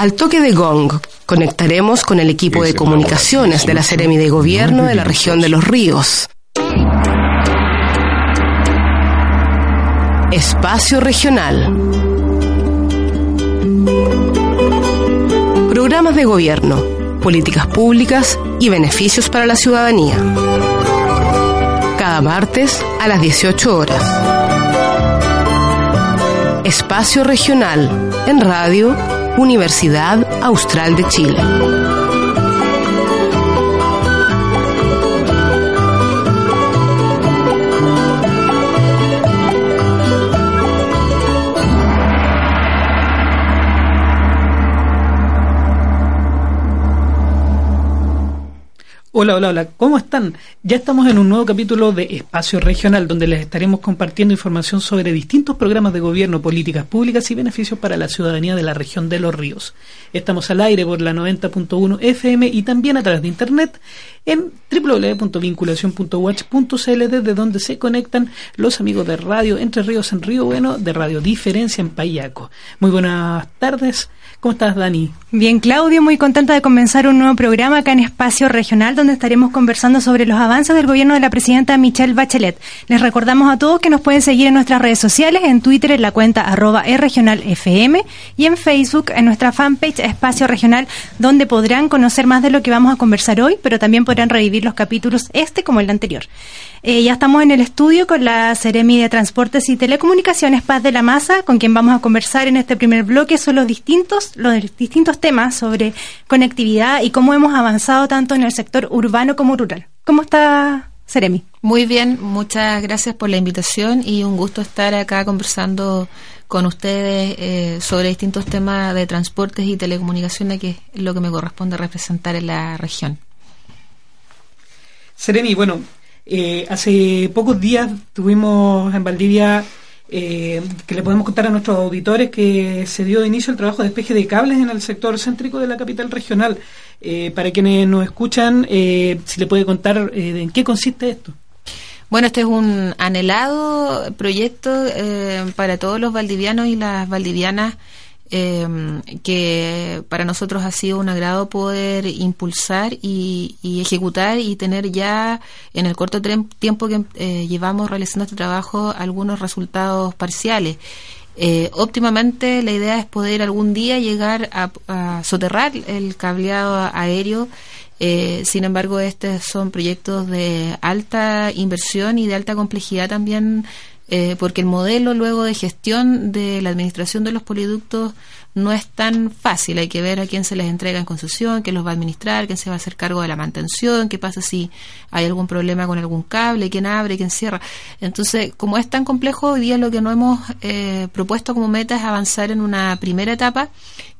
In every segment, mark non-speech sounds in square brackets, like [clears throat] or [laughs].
Al toque de gong, conectaremos con el equipo de comunicaciones de la Seremi de Gobierno de la región de Los Ríos. Espacio Regional. Programas de gobierno, políticas públicas y beneficios para la ciudadanía. Cada martes a las 18 horas. Espacio Regional en radio Universidad Austral de Chile. Hola, hola, hola, ¿cómo están? Ya estamos en un nuevo capítulo de Espacio Regional, donde les estaremos compartiendo información sobre distintos programas de gobierno, políticas públicas y beneficios para la ciudadanía de la región de Los Ríos. Estamos al aire por la 90.1 FM y también a través de internet en www.vinculación.watch.cl desde donde se conectan los amigos de Radio Entre Ríos en Río Bueno, de Radio Diferencia en Payaco. Muy buenas tardes. ¿Cómo estás, Dani? Bien, Claudio, muy contenta de comenzar un nuevo programa acá en Espacio Regional, donde estaremos conversando sobre los avances del gobierno de la presidenta Michelle Bachelet. Les recordamos a todos que nos pueden seguir en nuestras redes sociales, en Twitter en la cuenta arroba FM y en Facebook en nuestra fanpage Espacio Regional, donde podrán conocer más de lo que vamos a conversar hoy, pero también podrán revivir los capítulos este como el anterior. Eh, ya estamos en el estudio con la Seremi de Transportes y Telecomunicaciones Paz de la Masa, con quien vamos a conversar en este primer bloque sobre los distintos, los distintos temas sobre conectividad y cómo hemos avanzado tanto en el sector urbano como rural. ¿Cómo está Seremi? Muy bien, muchas gracias por la invitación y un gusto estar acá conversando con ustedes eh, sobre distintos temas de transportes y telecomunicaciones, que es lo que me corresponde representar en la región. Seremi, bueno, eh, hace pocos días tuvimos en Valdivia, eh, que le podemos contar a nuestros auditores, que se dio inicio el trabajo de despeje de cables en el sector céntrico de la capital regional. Eh, para quienes nos escuchan, si le puede contar en qué consiste esto. Bueno, este es un anhelado proyecto para todos los valdivianos y las valdivianas eh, que para nosotros ha sido un agrado poder impulsar y, ejecutar y tener ya en el corto tiempo que eh, llevamos realizando este trabajo algunos resultados parciales. Eh, óptimamente la idea es poder algún día llegar a, soterrar el cableado aéreo eh, sin embargo, estos son proyectos de alta inversión y de alta complejidad también eh, porque el modelo luego de gestión de la administración de los poliductos no es tan fácil. Hay que ver a quién se les entrega en concesión, quién los va a administrar, quién se va a hacer cargo de la mantención, qué pasa si hay algún problema con algún cable, quién abre, quién cierra. Entonces, como es tan complejo, hoy día lo que no hemos eh, propuesto como meta es avanzar en una primera etapa,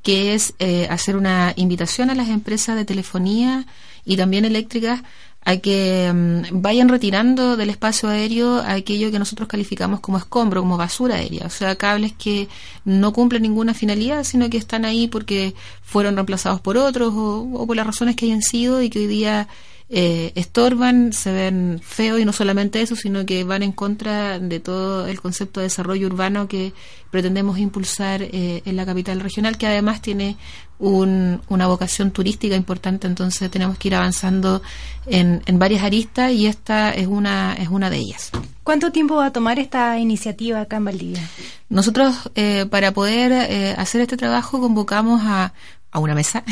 que es eh, hacer una invitación a las empresas de telefonía y también eléctricas a que mm, vayan retirando del espacio aéreo aquello que nosotros calificamos como escombro, como basura aérea, o sea, cables que no cumplen ninguna finalidad, sino que están ahí porque fueron reemplazados por otros o, o por las razones que hayan sido y que hoy día eh, estorban, se ven feos y no solamente eso, sino que van en contra de todo el concepto de desarrollo urbano que pretendemos impulsar eh, en la capital regional, que además tiene una vocación turística importante, entonces tenemos que ir avanzando en, varias aristas y esta es una, es una de ellas. ¿Cuánto tiempo va a tomar esta iniciativa acá en Valdivia? Nosotros, eh, para poder hacer este trabajo, convocamos a a una mesa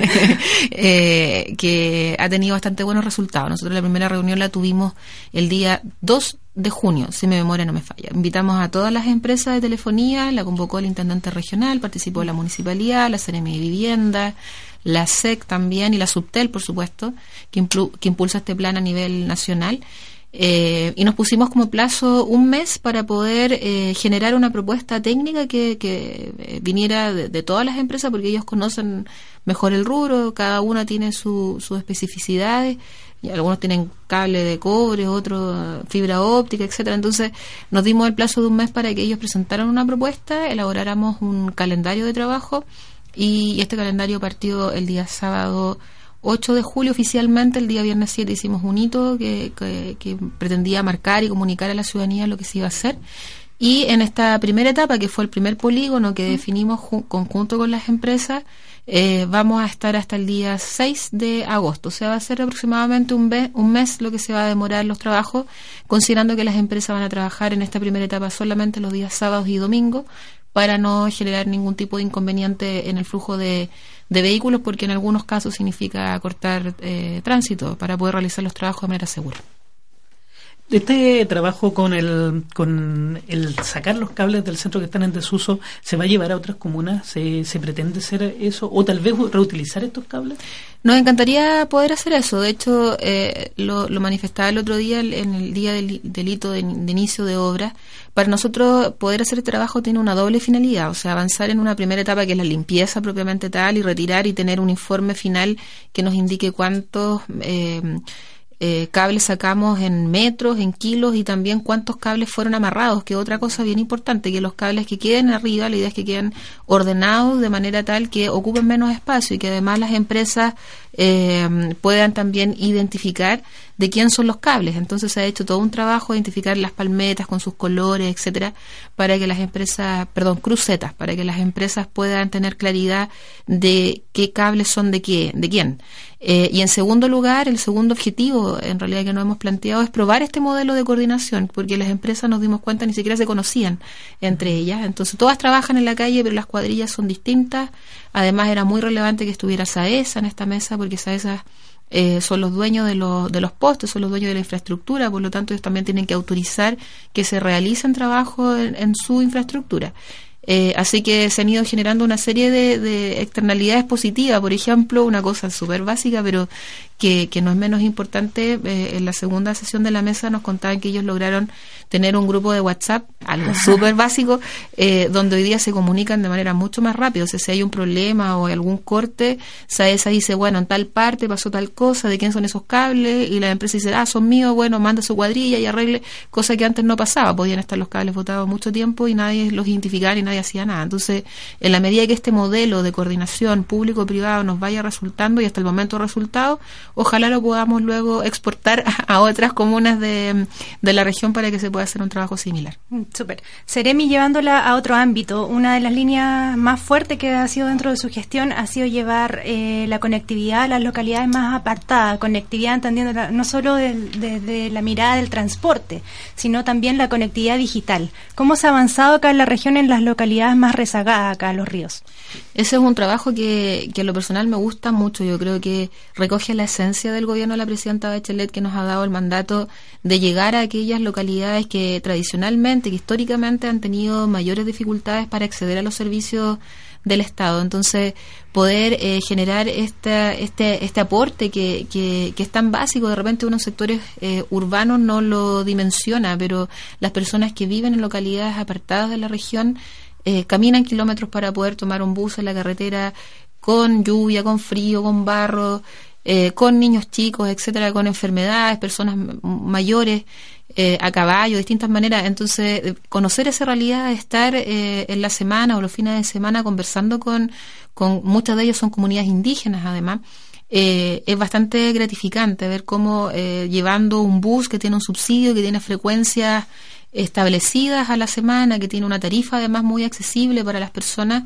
[laughs] eh, que ha tenido bastante buenos resultados. Nosotros la primera reunión la tuvimos el día 2 de junio, si mi memoria no me falla. Invitamos a todas las empresas de telefonía, la convocó el intendente regional, participó la municipalidad, la CNM de Vivienda, la SEC también y la Subtel, por supuesto, que impulsa este plan a nivel nacional. Eh, y nos pusimos como plazo un mes para poder eh, generar una propuesta técnica que, que viniera de, todas las empresas, porque ellos conocen mejor el rubro, cada una tiene sus especificidades, y algunos tienen cable de cobre, otros fibra óptica, etcétera. Entonces nos dimos el plazo de un mes para que ellos presentaran una propuesta, elaboráramos un calendario de trabajo y este calendario partió el día sábado 8 de julio oficialmente, el día viernes 7 hicimos un hito que, pretendía marcar y comunicar a la ciudadanía lo que se iba a hacer. Y en esta primera etapa, que fue el primer polígono que definimos conjunto con las empresas, eh, vamos a estar hasta el día 6 de agosto. O sea, va a ser aproximadamente un, un mes lo que se va a demorar los trabajos, considerando que las empresas van a trabajar en esta primera etapa solamente los días sábados y domingos, para no generar ningún tipo de inconveniente en el flujo de, vehículos, porque en algunos casos significa cortar eh, tránsito para poder realizar los trabajos de manera segura. Este trabajo con el, con el sacar los cables del centro que están en desuso, ¿se va a llevar a otras comunas? ¿Se, se pretende hacer eso? ¿O tal vez reutilizar estos cables? Nos encantaría poder hacer eso. De hecho, eh, lo, manifestaba el otro día en el día del delito de, inicio de obra. Para nosotros poder hacer este trabajo tiene una doble finalidad, o sea, avanzar en una primera etapa que es la limpieza propiamente tal y retirar y tener un informe final que nos indique cuántos eh, eh, cables sacamos en metros, en kilos y también cuántos cables fueron amarrados, que otra cosa bien importante, que los cables que queden arriba, la idea es que queden ordenados de manera tal que ocupen menos espacio y que además las empresas eh, puedan también identificar de quién son los cables. Entonces se ha hecho todo un trabajo de identificar las palmetas con sus colores, etcétera, para que las empresas, perdón, crucetas, para que las empresas puedan tener claridad de qué cables son de qué, de quién. Eh, y en segundo lugar, el segundo objetivo, en realidad que nos hemos planteado, es probar este modelo de coordinación, porque las empresas nos dimos cuenta ni siquiera se conocían entre ellas. Entonces, todas trabajan en la calle, pero las cuadrillas son distintas. Además, era muy relevante que estuviera SAESA en esta mesa, porque SAESA eh, son los dueños de, de los postes, son los dueños de la infraestructura, por lo tanto, ellos también tienen que autorizar que se realicen trabajo en su infraestructura. Eh, así que se han ido generando una serie de, externalidades positivas. Por ejemplo, una cosa súper básica, pero que, no es menos importante, eh, en la segunda sesión de la mesa nos contaban que ellos lograron tener un grupo de WhatsApp, algo súper básico, eh, donde hoy día se comunican de manera mucho más rápida. O sea, si hay un problema o algún corte, SAESA dice, bueno, en tal parte pasó tal cosa, de quién son esos cables, y la empresa dice, ah, son míos, bueno, manda su cuadrilla y arregle, cosa que antes no pasaba. Podían estar los cables votados mucho tiempo y nadie los identificaba y nadie hacía nada. Entonces, en la medida que este modelo de coordinación público-privado nos vaya resultando y hasta el momento resultado, ojalá lo podamos luego exportar [laughs] a otras comunas de, la región para que se pueda hacer un trabajo similar. Mm, súper. Seremi, llevándola a otro ámbito, una de las líneas más fuertes que ha sido dentro de su gestión ha sido llevar eh, la conectividad a las localidades más apartadas, conectividad entendiendo no solo desde la mirada del transporte, sino también la conectividad digital. ¿Cómo se ha avanzado acá en la región en las localidades más rezagadas acá en los ríos? Ese es un trabajo que, que a lo personal me gusta mucho. Yo creo que recoge la esencia del gobierno de la presidenta Bachelet que nos ha dado el mandato de llegar a aquellas localidades que tradicionalmente, que históricamente han tenido mayores dificultades para acceder a los servicios del Estado. Entonces, poder eh, generar esta, este, este aporte que, que, es tan básico, de repente unos sectores eh, urbanos no lo dimensiona, pero las personas que viven en localidades apartadas de la región eh, caminan kilómetros para poder tomar un bus en la carretera con lluvia, con frío, con barro, eh, con niños chicos, etcétera, con enfermedades, personas mayores, eh, a caballo, distintas maneras. Entonces, eh, conocer esa realidad, estar en la semana o los fines de semana conversando con, con muchas de ellas son comunidades indígenas, además. es bastante gratificante ver cómo llevando un bus que tiene un subsidio, que tiene frecuencias establecidas a la semana, que tiene una tarifa además muy accesible para las personas,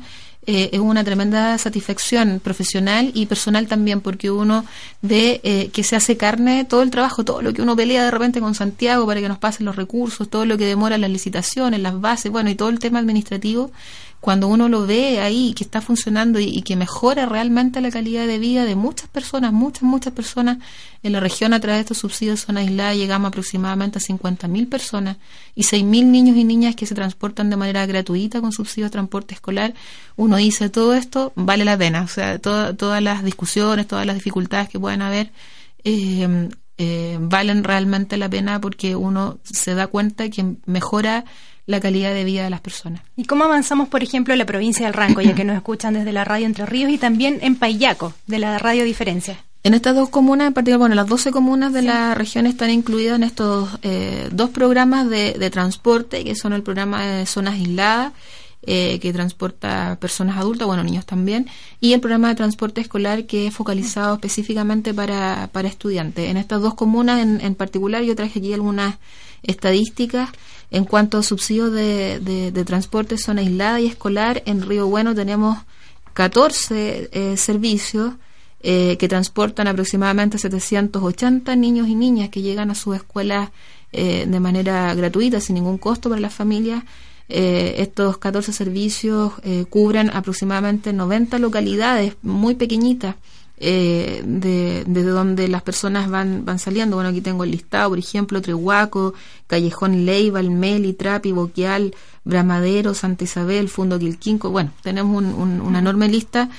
eh, es una tremenda satisfacción profesional y personal también, porque uno ve eh, que se hace carne todo el trabajo, todo lo que uno pelea de repente con Santiago para que nos pasen los recursos, todo lo que demora las licitaciones, las bases, bueno, y todo el tema administrativo, cuando uno lo ve ahí que está funcionando y, que mejora realmente la calidad de vida de muchas personas, muchas, muchas personas en la región a través de estos subsidios zona aislada llegamos aproximadamente a 50.000 personas y 6.000 niños y niñas que se transportan de manera gratuita con subsidios de transporte escolar, uno dice todo esto vale la pena, o sea, todas las discusiones, todas las dificultades que puedan haber. Eh, eh, valen realmente la pena porque uno se da cuenta que mejora la calidad de vida de las personas. ¿Y cómo avanzamos, por ejemplo, en la provincia del Ranco, ya que nos escuchan desde la radio Entre Ríos y también en Payaco, de la radio Diferencia? En estas dos comunas, en particular, bueno, las 12 comunas de la región están incluidas en estos eh, dos programas de, de, transporte, que son el programa de zonas aisladas, eh, que transporta personas adultas, bueno, niños también, y el programa de transporte escolar que es focalizado específicamente para, para estudiantes. En estas dos comunas en, en particular, yo traje aquí algunas estadísticas en cuanto a subsidios de, de, transporte zona aislada y escolar. En Río Bueno tenemos 14 eh, servicios eh, que transportan aproximadamente 780 niños y niñas que llegan a sus escuelas eh, de manera gratuita, sin ningún costo para las familias. Eh, estos 14 servicios eh, cubren aproximadamente 90 localidades muy pequeñitas eh, de, donde las personas van, van saliendo. Bueno, aquí tengo el listado, por ejemplo, Trehuaco, Callejón Leiva, Meli, Trapi, Boquial, Bramadero, Santa Isabel, Fundo Quilquinco. Bueno, tenemos una enorme lista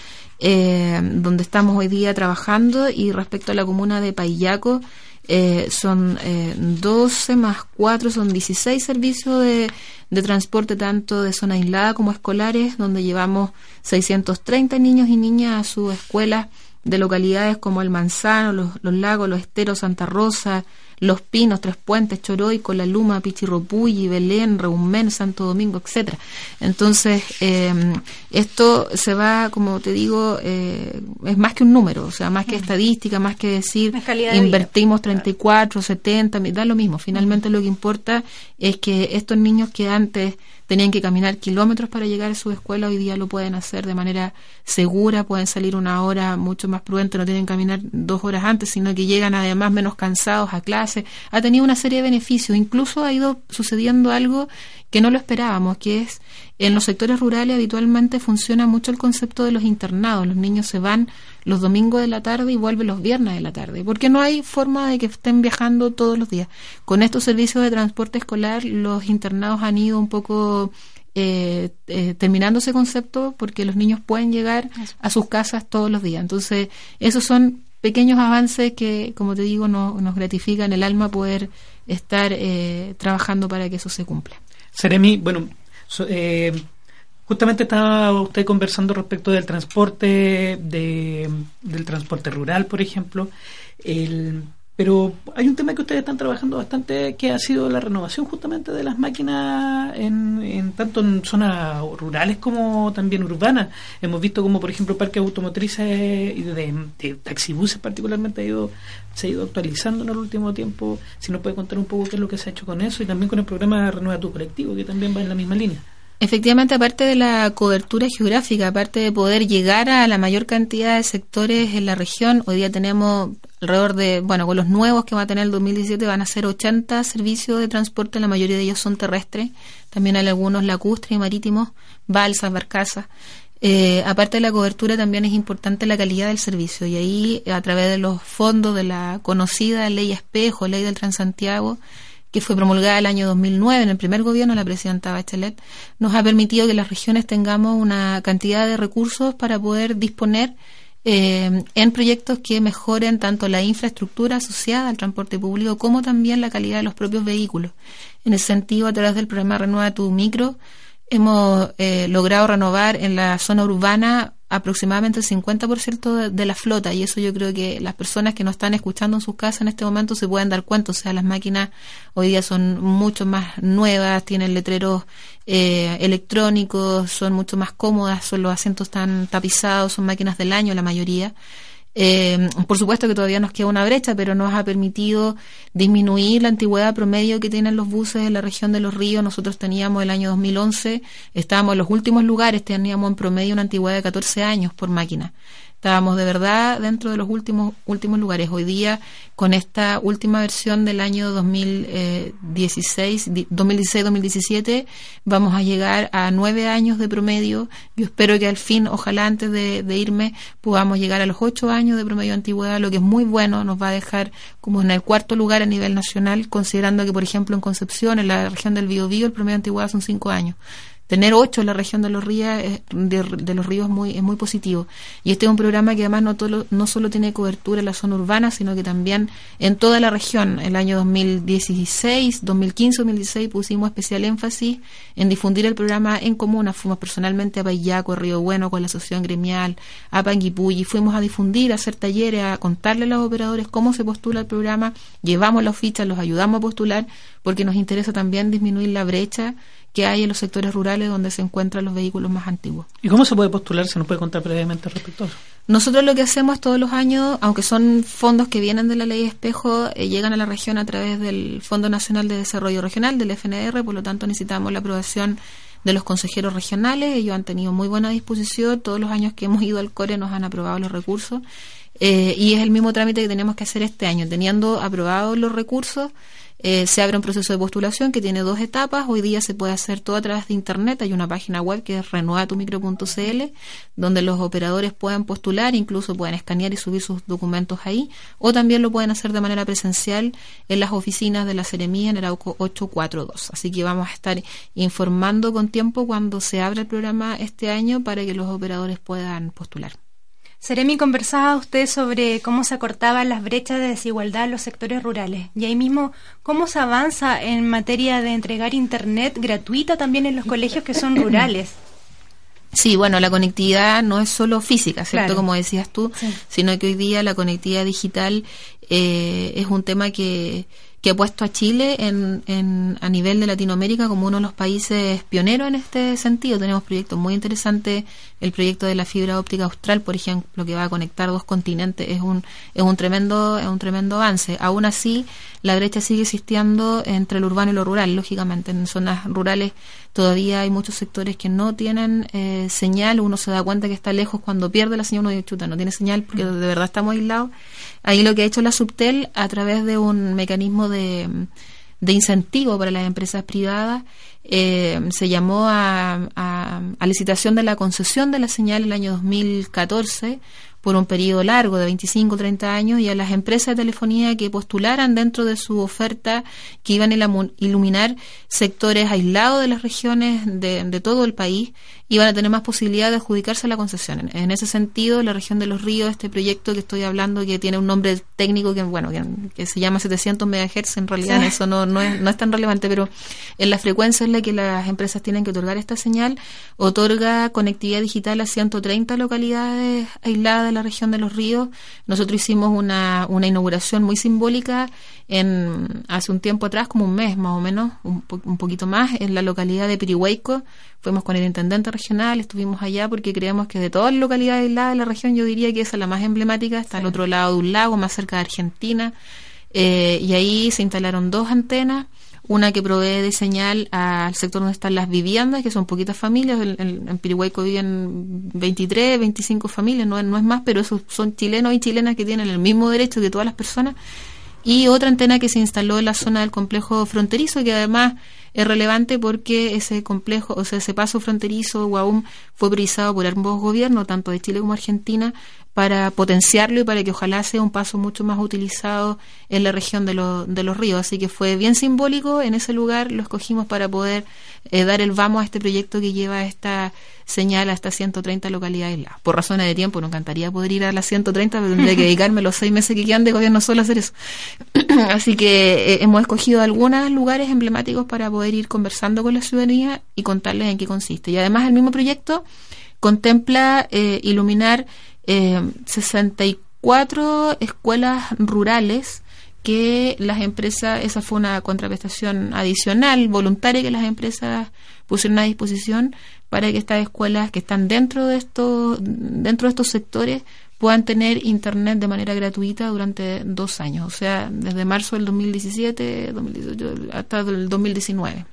eh, donde estamos hoy día trabajando y respecto a la comuna de Payaco, eh, son eh, 12 más 4, son 16 servicios de, de, transporte tanto de zona aislada como escolares, donde llevamos 630 niños y niñas a sus escuelas de localidades como El Manzano, Los, los Lagos, Los Esteros, Santa Rosa, los Pinos, Tres Puentes, Choroy, La Luma, Pichirropuy, Belén, Reumén, Santo Domingo, etcétera. Entonces, eh, esto se va, como te digo, eh, es más que un número, o sea, más que estadística, más que decir invertimos 34, 70, da lo mismo. Finalmente lo que importa es que estos niños que antes tenían que caminar kilómetros para llegar a su escuela, hoy día lo pueden hacer de manera segura, pueden salir una hora mucho más prudente, no tienen que caminar dos horas antes, sino que llegan además menos cansados a clase. Ha tenido una serie de beneficios, incluso ha ido sucediendo algo que no lo esperábamos, que es en los sectores rurales habitualmente funciona mucho el concepto de los internados. Los niños se van los domingos de la tarde y vuelven los viernes de la tarde, porque no hay forma de que estén viajando todos los días. Con estos servicios de transporte escolar, los internados han ido un poco eh, eh, terminando ese concepto porque los niños pueden llegar a sus casas todos los días. Entonces, esos son pequeños avances que, como te digo, nos gratifican el alma poder estar eh, trabajando para que eso se cumpla. Seremi, bueno, eh, justamente estaba usted conversando respecto del transporte, de, del transporte rural, por ejemplo. El, pero hay un tema que ustedes están trabajando bastante que ha sido la renovación justamente de las máquinas en, tanto en zonas rurales como también urbanas. Hemos visto como por ejemplo parques automotrices y de, de, taxibuses particularmente ha ido, se ha ido actualizando en el último tiempo. Si nos puede contar un poco qué es lo que se ha hecho con eso y también con el programa Renueva tu colectivo que también va en la misma línea. Efectivamente, aparte de la cobertura geográfica, aparte de poder llegar a la mayor cantidad de sectores en la región, hoy día tenemos alrededor de, bueno, con los nuevos que va a tener el 2017 van a ser 80 servicios de transporte, la mayoría de ellos son terrestres, también hay algunos lacustres y marítimos, balsas, barcazas. Eh, aparte de la cobertura, también es importante la calidad del servicio y ahí, a través de los fondos de la conocida ley espejo, ley del Transantiago, que fue promulgada el año 2009 en el primer gobierno de la presidenta Bachelet, nos ha permitido que las regiones tengamos una cantidad de recursos para poder disponer eh, en proyectos que mejoren tanto la infraestructura asociada al transporte público como también la calidad de los propios vehículos. En ese sentido, a través del programa Renueva tu Micro, hemos eh, logrado renovar en la zona urbana aproximadamente el 50% de, la flota y eso yo creo que las personas que nos están escuchando en sus casas en este momento se pueden dar cuenta, o sea, las máquinas hoy día son mucho más nuevas, tienen letreros eh, electrónicos, son mucho más cómodas, son los asientos están tapizados, son máquinas del año la mayoría eh, por supuesto que todavía nos queda una brecha, pero nos ha permitido disminuir la antigüedad promedio que tienen los buses en la región de los ríos. Nosotros teníamos el año 2011, estábamos en los últimos lugares, teníamos en promedio una antigüedad de 14 años por máquina. Estábamos de verdad dentro de los últimos últimos lugares. Hoy día, con esta última versión del año 2016, 2016-2017, vamos a llegar a nueve años de promedio. Yo espero que al fin, ojalá antes de, irme, podamos llegar a los ocho años de promedio de antigüedad, lo que es muy bueno, nos va a dejar como en el cuarto lugar a nivel nacional, considerando que, por ejemplo, en Concepción, en la región del Biobío, el promedio de antigüedad son cinco años tener ocho en la región de los ríos, de, los ríos muy, es muy positivo. Y este es un programa que además no, no solo tiene cobertura en la zona urbana, sino que también en toda la región. El año 2016, 2015, 2016 pusimos especial énfasis en difundir el programa en comuna. Fuimos personalmente a Payaco, a Río Bueno, con la asociación gremial, a Panguipulli. Fuimos a difundir, a hacer talleres, a contarle a los operadores cómo se postula el programa. Llevamos las fichas, los ayudamos a postular, porque nos interesa también disminuir la brecha que hay en los sectores rurales donde se encuentran los vehículos más antiguos. ¿Y cómo se puede postular? ¿Se nos puede contar brevemente respecto a eso? Nosotros lo que hacemos todos los años, aunque son fondos que vienen de la ley espejo, eh, llegan a la región a través del Fondo Nacional de Desarrollo Regional, del FNR, por lo tanto necesitamos la aprobación de los consejeros regionales. Ellos han tenido muy buena disposición. Todos los años que hemos ido al CORE nos han aprobado los recursos. Eh, y es el mismo trámite que tenemos que hacer este año. Teniendo aprobados los recursos, eh, se abre un proceso de postulación que tiene dos etapas. Hoy día se puede hacer todo a través de Internet. Hay una página web que es renuevatumicro.cl, donde los operadores pueden postular, incluso pueden escanear y subir sus documentos ahí, o también lo pueden hacer de manera presencial en las oficinas de la Seremía en el AUCO 842. Así que vamos a estar informando con tiempo cuando se abra el programa este año para que los operadores puedan postular. Seremi, conversaba usted sobre cómo se acortaban las brechas de desigualdad en los sectores rurales y ahí mismo cómo se avanza en materia de entregar Internet gratuita también en los colegios que son rurales. Sí, bueno, la conectividad no es solo física, ¿cierto? Como decías tú, sino que hoy día la conectividad digital eh, es un tema que, que ha puesto a Chile en, en, a nivel de Latinoamérica como uno de los países pioneros en este sentido. Tenemos proyectos muy interesantes. El proyecto de la fibra óptica austral, por ejemplo, que va a conectar dos continentes, es un, es un tremendo, es un tremendo avance. Aún así, la brecha sigue existiendo entre el urbano y lo rural, lógicamente. En zonas rurales todavía hay muchos sectores que no tienen eh, señal. Uno se da cuenta que está lejos cuando pierde la señal, uno dice, chuta, no tiene señal porque de verdad estamos aislados. Ahí lo que ha hecho la Subtel a través de un mecanismo de, de incentivo para las empresas privadas eh, se llamó a, a, licitación de la concesión de la señal el año 2014 por un periodo largo de 25 o 30 años y a las empresas de telefonía que postularan dentro de su oferta que iban a iluminar sectores aislados de las regiones de, de todo el país iban a tener más posibilidad de adjudicarse la concesión. En, ese sentido, la región de los ríos, este proyecto que estoy hablando, que tiene un nombre técnico que bueno que, se llama 700 MHz, en realidad eso no, no, es, no es tan relevante, pero en la frecuencia en la que las empresas tienen que otorgar esta señal, otorga conectividad digital a 130 localidades aisladas de la región de los ríos. Nosotros hicimos una, una inauguración muy simbólica en hace un tiempo atrás, como un mes más o menos, un, un poquito más, en la localidad de Pirihueico. Fuimos con el intendente regional, estuvimos allá porque creemos que de todas las localidades aisladas de la región, yo diría que esa es la más emblemática, está al otro lado de un lago, más cerca de Argentina, eh, y ahí se instalaron dos antenas, una que provee de señal al sector donde están las viviendas, que son poquitas familias, en, en, viven 23, 25 familias, no, no es más, pero esos son chilenos y chilenas que tienen el mismo derecho que todas las personas, y otra antena que se instaló en la zona del complejo fronterizo, que además es relevante porque ese complejo, o sea, ese paso fronterizo, Guaum, fue priorizado por ambos gobiernos, tanto de Chile como Argentina, para potenciarlo y para que ojalá sea un paso mucho más utilizado en la región de, de los ríos. Así que fue bien simbólico, en ese lugar lo escogimos para poder eh, dar el vamos a este proyecto que lleva esta señal a estas 130 localidades. Por razones de tiempo, no encantaría poder ir a las 130, pero tendría que [laughs] dedicarme los seis meses que quedan de gobierno solo a hacer eso. [clears throat] Así que eh, hemos escogido algunos lugares emblemáticos para poder ir conversando con la ciudadanía y contarles en qué consiste. Y además el mismo proyecto contempla eh, iluminar eh, 64 escuelas rurales que las empresas, esa fue una contraprestación adicional, voluntaria que las empresas pusieron a disposición para que estas escuelas que están dentro de estos, dentro de estos sectores puedan tener internet de manera gratuita durante dos años, o sea, desde marzo del 2017 2018, hasta el 2019.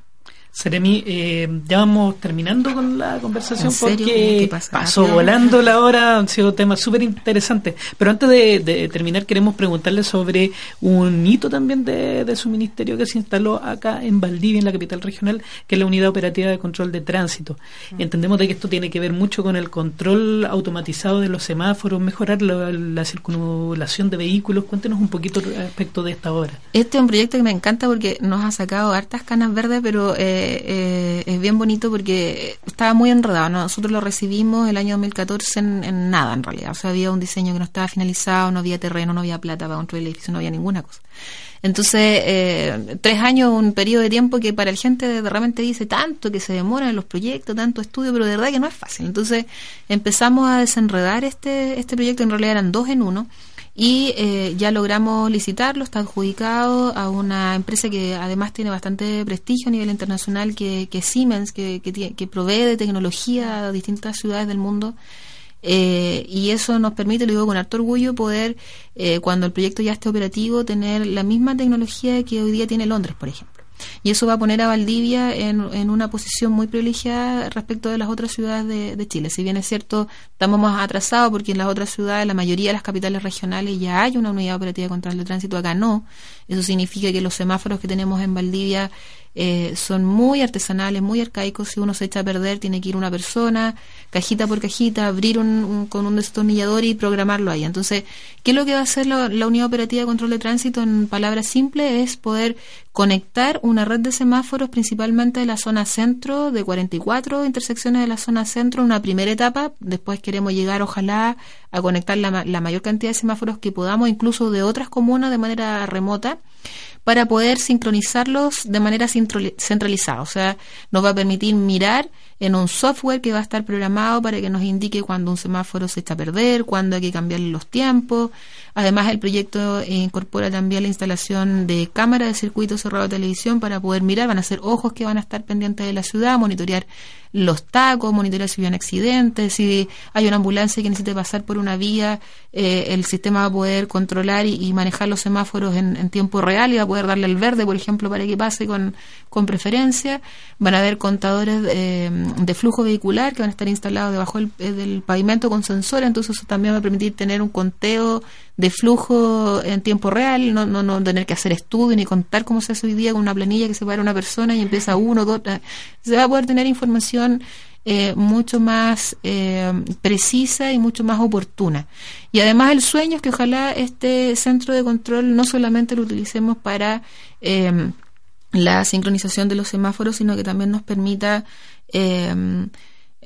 Seremi, eh, ya vamos terminando con la conversación porque pasó volando la hora, han sido temas súper interesantes. Pero antes de, terminar, queremos preguntarle sobre un hito también de, su ministerio que se instaló acá en Valdivia, en la capital regional, que es la Unidad Operativa de Control de Tránsito. Mm. Entendemos de que esto tiene que ver mucho con el control automatizado de los semáforos, mejorar la, circulación de vehículos. Cuéntenos un poquito respecto de esta obra. Este es un proyecto que me encanta porque nos ha sacado hartas canas verdes, pero... Eh, eh, es bien bonito porque estaba muy enredado. Nosotros lo recibimos el año 2014 en, en, nada, en realidad. O sea, había un diseño que no estaba finalizado, no había terreno, no había plata para construir el edificio, no había ninguna cosa. Entonces, eh, tres años, un periodo de tiempo que para la gente de repente dice tanto, que se demora en los proyectos, tanto estudio, pero de verdad que no es fácil. Entonces, empezamos a desenredar este, este proyecto, en realidad eran dos en uno, y eh, ya logramos licitarlo, está adjudicado a una empresa que además tiene bastante prestigio a nivel internacional, que, que Siemens, que, que, que provee de tecnología a distintas ciudades del mundo. Eh, y eso nos permite, lo digo con harto orgullo, poder, eh, cuando el proyecto ya esté operativo, tener la misma tecnología que hoy día tiene Londres, por ejemplo. Y eso va a poner a Valdivia en, en una posición muy privilegiada respecto de las otras ciudades de, de, Chile. Si bien es cierto, estamos más atrasados porque en las otras ciudades, la mayoría de las capitales regionales ya hay una unidad operativa de control de tránsito, acá no. Eso significa que los semáforos que tenemos en Valdivia eh, son muy artesanales, muy arcaicos. Si uno se echa a perder, tiene que ir una persona, cajita por cajita, abrir un, con un destornillador y programarlo ahí. Entonces, ¿qué es lo que va a hacer la, la, unidad operativa de control de tránsito? En palabras simples, es poder conectar una red de semáforos, principalmente de la zona centro, de 44 intersecciones de la zona centro, en una primera etapa. Después queremos llegar, ojalá, a conectar la, la mayor cantidad de semáforos que podamos, incluso de otras comunas de manera remota para poder sincronizarlos de manera centralizada. O sea, nos va a permitir mirar en un software que va a estar programado para que nos indique cuando un semáforo se está a perder, cuándo hay que cambiarle los tiempos. Además, el proyecto incorpora también la instalación de cámara de circuito cerrado de televisión para poder mirar. Van a ser ojos que van a estar pendientes de la ciudad, monitorear los tacos, monitorear si hay un accidente, si hay una ambulancia que necesite pasar por una vía, eh, el sistema va a poder controlar y, y manejar los semáforos en, en, tiempo real y va a poder darle el verde, por ejemplo, para que pase con, con preferencia. Van a haber contadores eh, de flujo vehicular que van a estar instalados debajo del, eh, del pavimento con sensores, entonces eso también va a permitir tener un conteo de flujo en tiempo real, no, no, no tener que hacer estudio ni contar cómo se hace hoy día con una planilla que se para una persona y empieza uno, dos, se va a poder tener información eh, mucho más eh, precisa y mucho más oportuna. Y además el sueño es que ojalá este centro de control no solamente lo utilicemos para eh, la sincronización de los semáforos, sino que también nos permita eh,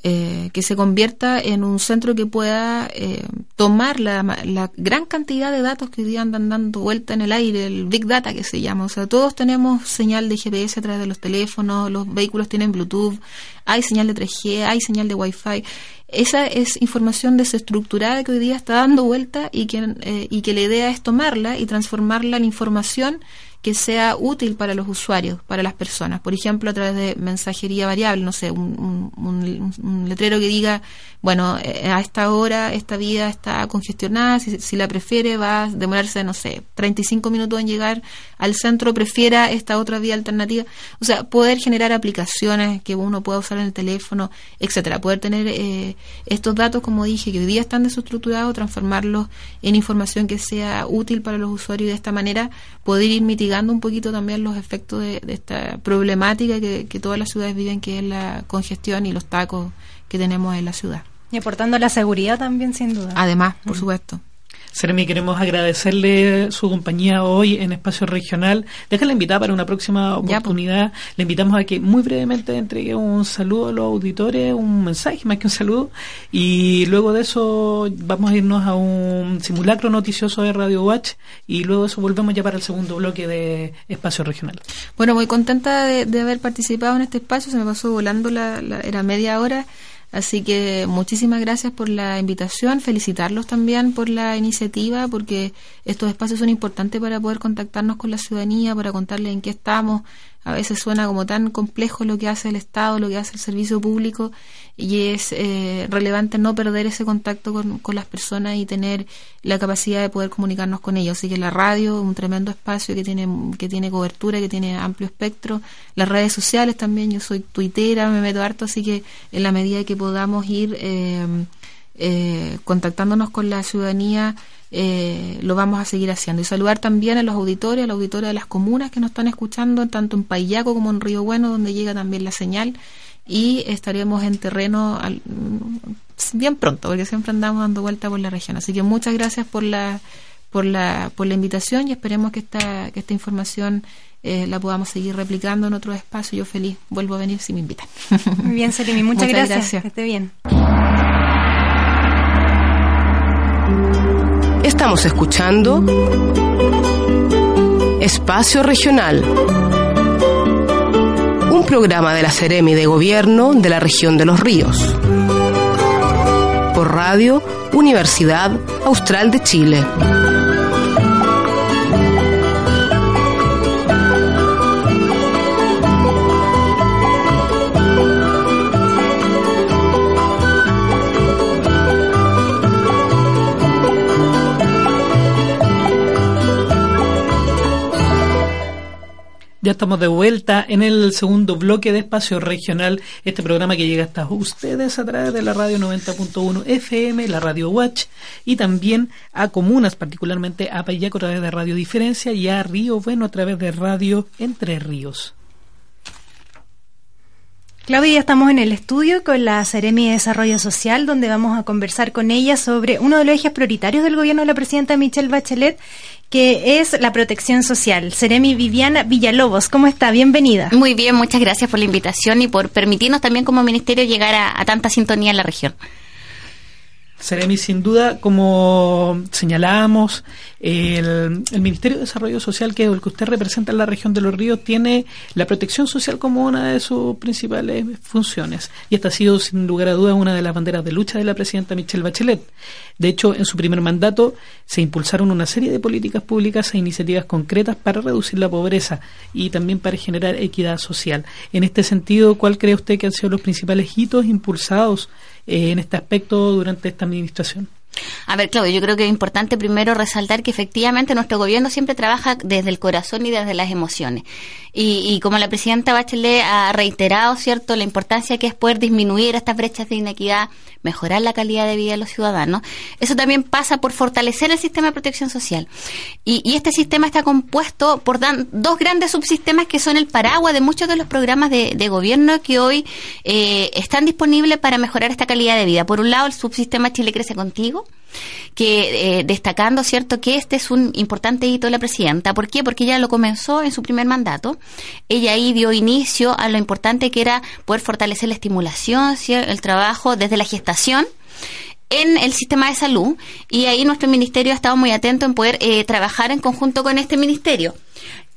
eh, que se convierta en un centro que pueda eh, tomar la, la, gran cantidad de datos que hoy día andan dando vuelta en el aire, el Big Data que se llama. O sea, todos tenemos señal de GPS a través de los teléfonos, los vehículos tienen Bluetooth, hay señal de 3G, hay señal de Wi-Fi. Esa es información desestructurada que hoy día está dando vuelta y que, eh, y que la idea es tomarla y transformarla en información que sea útil para los usuarios, para las personas. Por ejemplo, a través de mensajería variable, no sé, un, letrero que diga, bueno, eh, a esta hora esta vía está congestionada, si, si, la prefiere va a demorarse, no sé, 35 minutos en llegar al centro, prefiera esta otra vía alternativa. O sea, poder generar aplicaciones que uno pueda usar en el teléfono, etcétera. Poder tener eh, estos datos, como dije, que hoy día están desestructurados, transformarlos en información que sea útil para los usuarios y de esta manera poder ir mitigando un poquito también los efectos de, de esta problemática que, que todas las ciudades viven, que es la congestión y los tacos que tenemos en la ciudad. Y aportando la seguridad también, sin duda. Además, por mm. supuesto. Seremi, queremos agradecerle su compañía hoy en Espacio Regional. Déjala invitada para una próxima oportunidad. Ya, pues. Le invitamos a que muy brevemente entregue un saludo a los auditores, un mensaje más que un saludo. Y luego de eso vamos a irnos a un simulacro noticioso de Radio Watch y luego de eso volvemos ya para el segundo bloque de Espacio Regional. Bueno, muy contenta de, de haber participado en este espacio. Se me pasó volando la, la era media hora. Así que muchísimas gracias por la invitación, felicitarlos también por la iniciativa, porque estos espacios son importantes para poder contactarnos con la ciudadanía, para contarles en qué estamos, a veces suena como tan complejo lo que hace el Estado, lo que hace el servicio público y es eh, relevante no perder ese contacto con, con, las personas y tener la capacidad de poder comunicarnos con ellos. Así que la radio, un tremendo espacio que tiene, que tiene cobertura, que tiene amplio espectro. Las redes sociales también, yo soy tuitera, me meto harto, así que en la medida que podamos ir eh, eh, contactándonos con la ciudadanía, eh, lo vamos a seguir haciendo. Y saludar también a los auditores, a la auditoria de las comunas que nos están escuchando, tanto en Payaco como en Río Bueno, donde llega también la señal. Y estaremos en terreno al, bien pronto, porque siempre andamos dando vuelta por la región. Así que muchas gracias por la por la, por la invitación y esperemos que esta, que esta información eh, la podamos seguir replicando en otros espacios. Yo feliz vuelvo a venir si me invitan. Muy bien, Selimi, [laughs] muchas, gracias. gracias. Que esté bien. Estamos escuchando Espacio Regional, un programa de la Ceremi de Gobierno de la región de los ríos, por Radio Universidad Austral de Chile. Ya estamos de vuelta en el segundo bloque de Espacio Regional, este programa que llega hasta ustedes a través de la radio 90.1 FM, la radio Watch, y también a comunas, particularmente a Payaco a través de Radio Diferencia y a Río Bueno a través de Radio Entre Ríos. Claudia, ya estamos en el estudio con la Seremi de Desarrollo Social, donde vamos a conversar con ella sobre uno de los ejes prioritarios del gobierno de la presidenta Michelle Bachelet, que es la protección social. Seremi Viviana Villalobos, ¿cómo está? Bienvenida. Muy bien, muchas gracias por la invitación y por permitirnos también como ministerio llegar a, a tanta sintonía en la región. Seremi, sin duda, como señalábamos, el, Ministerio de Desarrollo Social, que es el que usted representa en la región de los ríos, tiene la protección social como una de sus principales funciones. Y esta ha sido, sin lugar a dudas, una de las banderas de lucha de la presidenta Michelle Bachelet. De hecho, en su primer mandato se impulsaron una serie de políticas públicas e iniciativas concretas para reducir la pobreza y también para generar equidad social. En este sentido, ¿cuál cree usted que han sido los principales hitos impulsados en este aspecto durante esta administración? A ver, Claudio, yo creo que es importante primero resaltar que efectivamente nuestro gobierno siempre trabaja desde el corazón y desde las emociones. Y, como la presidenta Bachelet ha reiterado, ¿cierto?, la importancia que es poder disminuir estas brechas de inequidad, mejorar la calidad de vida de los ciudadanos, eso también pasa por fortalecer el sistema de protección social. Y, este sistema está compuesto por dos grandes subsistemas que son el paraguas de muchos de los programas de, gobierno que hoy eh, están disponibles para mejorar esta calidad de vida. Por un lado, el subsistema Chile Crece Contigo, que eh, destacando, ¿cierto?, que este es un importante hito de la presidenta. ¿Por qué? Porque ella lo comenzó en su primer mandato. Ella ahí dio inicio a lo importante que era poder fortalecer la estimulación, el trabajo desde la gestación en el sistema de salud y ahí nuestro ministerio ha estado muy atento en poder eh, trabajar en conjunto con este ministerio.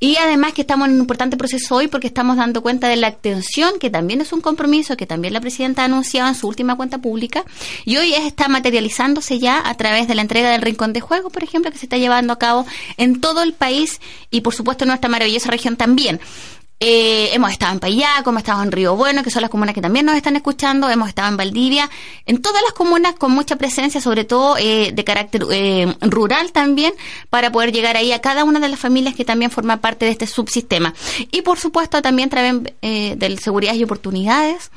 Y además que estamos en un importante proceso hoy porque estamos dando cuenta de la atención, que también es un compromiso que también la presidenta ha anunciado en su última cuenta pública, y hoy está materializándose ya a través de la entrega del Rincón de Juego, por ejemplo, que se está llevando a cabo en todo el país y por supuesto en nuestra maravillosa región también. Eh, hemos estado en Payaco, hemos estado en Río Bueno, que son las comunas que también nos están escuchando, hemos estado en Valdivia, en todas las comunas con mucha presencia, sobre todo eh, de carácter eh, rural también, para poder llegar ahí a cada una de las familias que también forman parte de este subsistema. Y por supuesto también a través de seguridad y oportunidades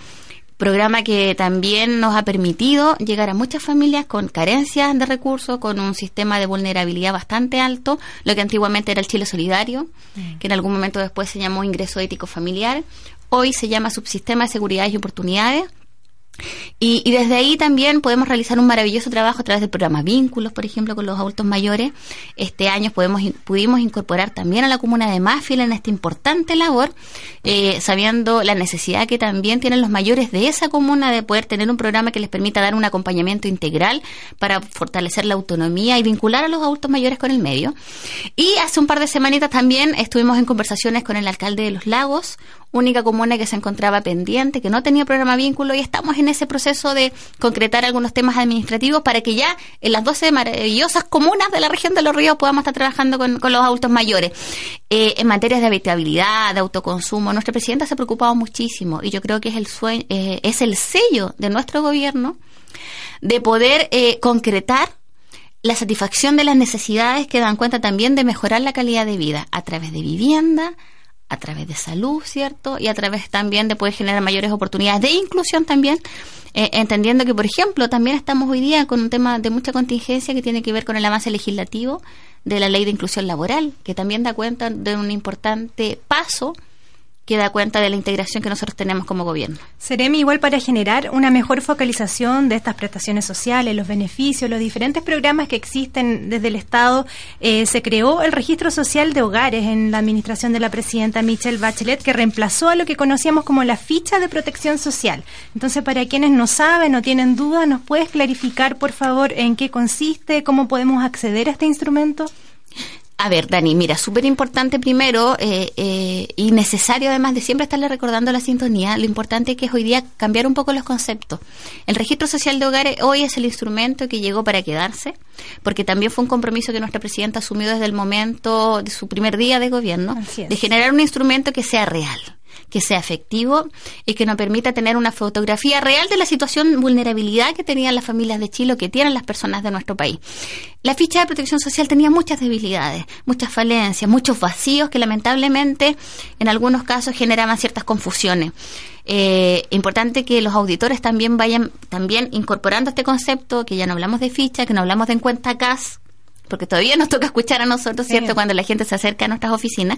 programa que también nos ha permitido llegar a muchas familias con carencias de recursos, con un sistema de vulnerabilidad bastante alto, lo que antiguamente era el Chile Solidario, mm. que en algún momento después se llamó ingreso ético familiar, hoy se llama subsistema de seguridad y oportunidades, y, desde ahí también podemos realizar un maravilloso trabajo a través del programa Vínculos, por ejemplo, con los adultos mayores. Este año podemos, pudimos incorporar también a la comuna de Máfil en esta importante labor, eh, sabiendo la necesidad que también tienen los mayores de esa comuna de poder tener un programa que les permita dar un acompañamiento integral para fortalecer la autonomía y vincular a los adultos mayores con el medio. Y hace un par de semanitas también estuvimos en conversaciones con el alcalde de Los Lagos, única comuna que se encontraba pendiente, que no tenía programa vínculo y estamos en ese proceso de concretar algunos temas administrativos para que ya en las 12 maravillosas comunas de la región de los ríos podamos estar trabajando con, los adultos mayores. Eh, en materias de habitabilidad, de autoconsumo, nuestra presidenta se ha preocupado muchísimo y yo creo que es el, sueño, eh, es el sello de nuestro gobierno de poder eh, concretar la satisfacción de las necesidades que dan cuenta también de mejorar la calidad de vida a través de vivienda, a través de salud, ¿cierto? Y a través también de poder generar mayores oportunidades de inclusión también, eh, entendiendo que, por ejemplo, también estamos hoy día con un tema de mucha contingencia que tiene que ver con el avance legislativo de la ley de inclusión laboral, que también da cuenta de un importante paso que da cuenta de la integración que nosotros tenemos como gobierno. Seremi, igual para generar una mejor focalización de estas prestaciones sociales, los beneficios, los diferentes programas que existen desde el Estado, eh, se creó el registro social de hogares en la administración de la presidenta Michelle Bachelet, que reemplazó a lo que conocíamos como la ficha de protección social. Entonces, para quienes no saben o tienen dudas, ¿nos puedes clarificar, por favor, en qué consiste, cómo podemos acceder a este instrumento? A ver, Dani, mira, súper importante primero eh, eh, y necesario además de siempre estarle recordando la sintonía, lo importante es que es hoy día cambiar un poco los conceptos. El registro social de hogares hoy es el instrumento que llegó para quedarse, porque también fue un compromiso que nuestra presidenta asumió desde el momento de su primer día de gobierno, de generar un instrumento que sea real que sea efectivo y que nos permita tener una fotografía real de la situación vulnerabilidad que tenían las familias de Chile o que tienen las personas de nuestro país. La ficha de protección social tenía muchas debilidades, muchas falencias, muchos vacíos que lamentablemente en algunos casos generaban ciertas confusiones. Eh, importante que los auditores también vayan también incorporando este concepto, que ya no hablamos de ficha, que no hablamos de en cuenta CAS, porque todavía nos toca escuchar a nosotros, ¿cierto? Cuando la gente se acerca a nuestras oficinas.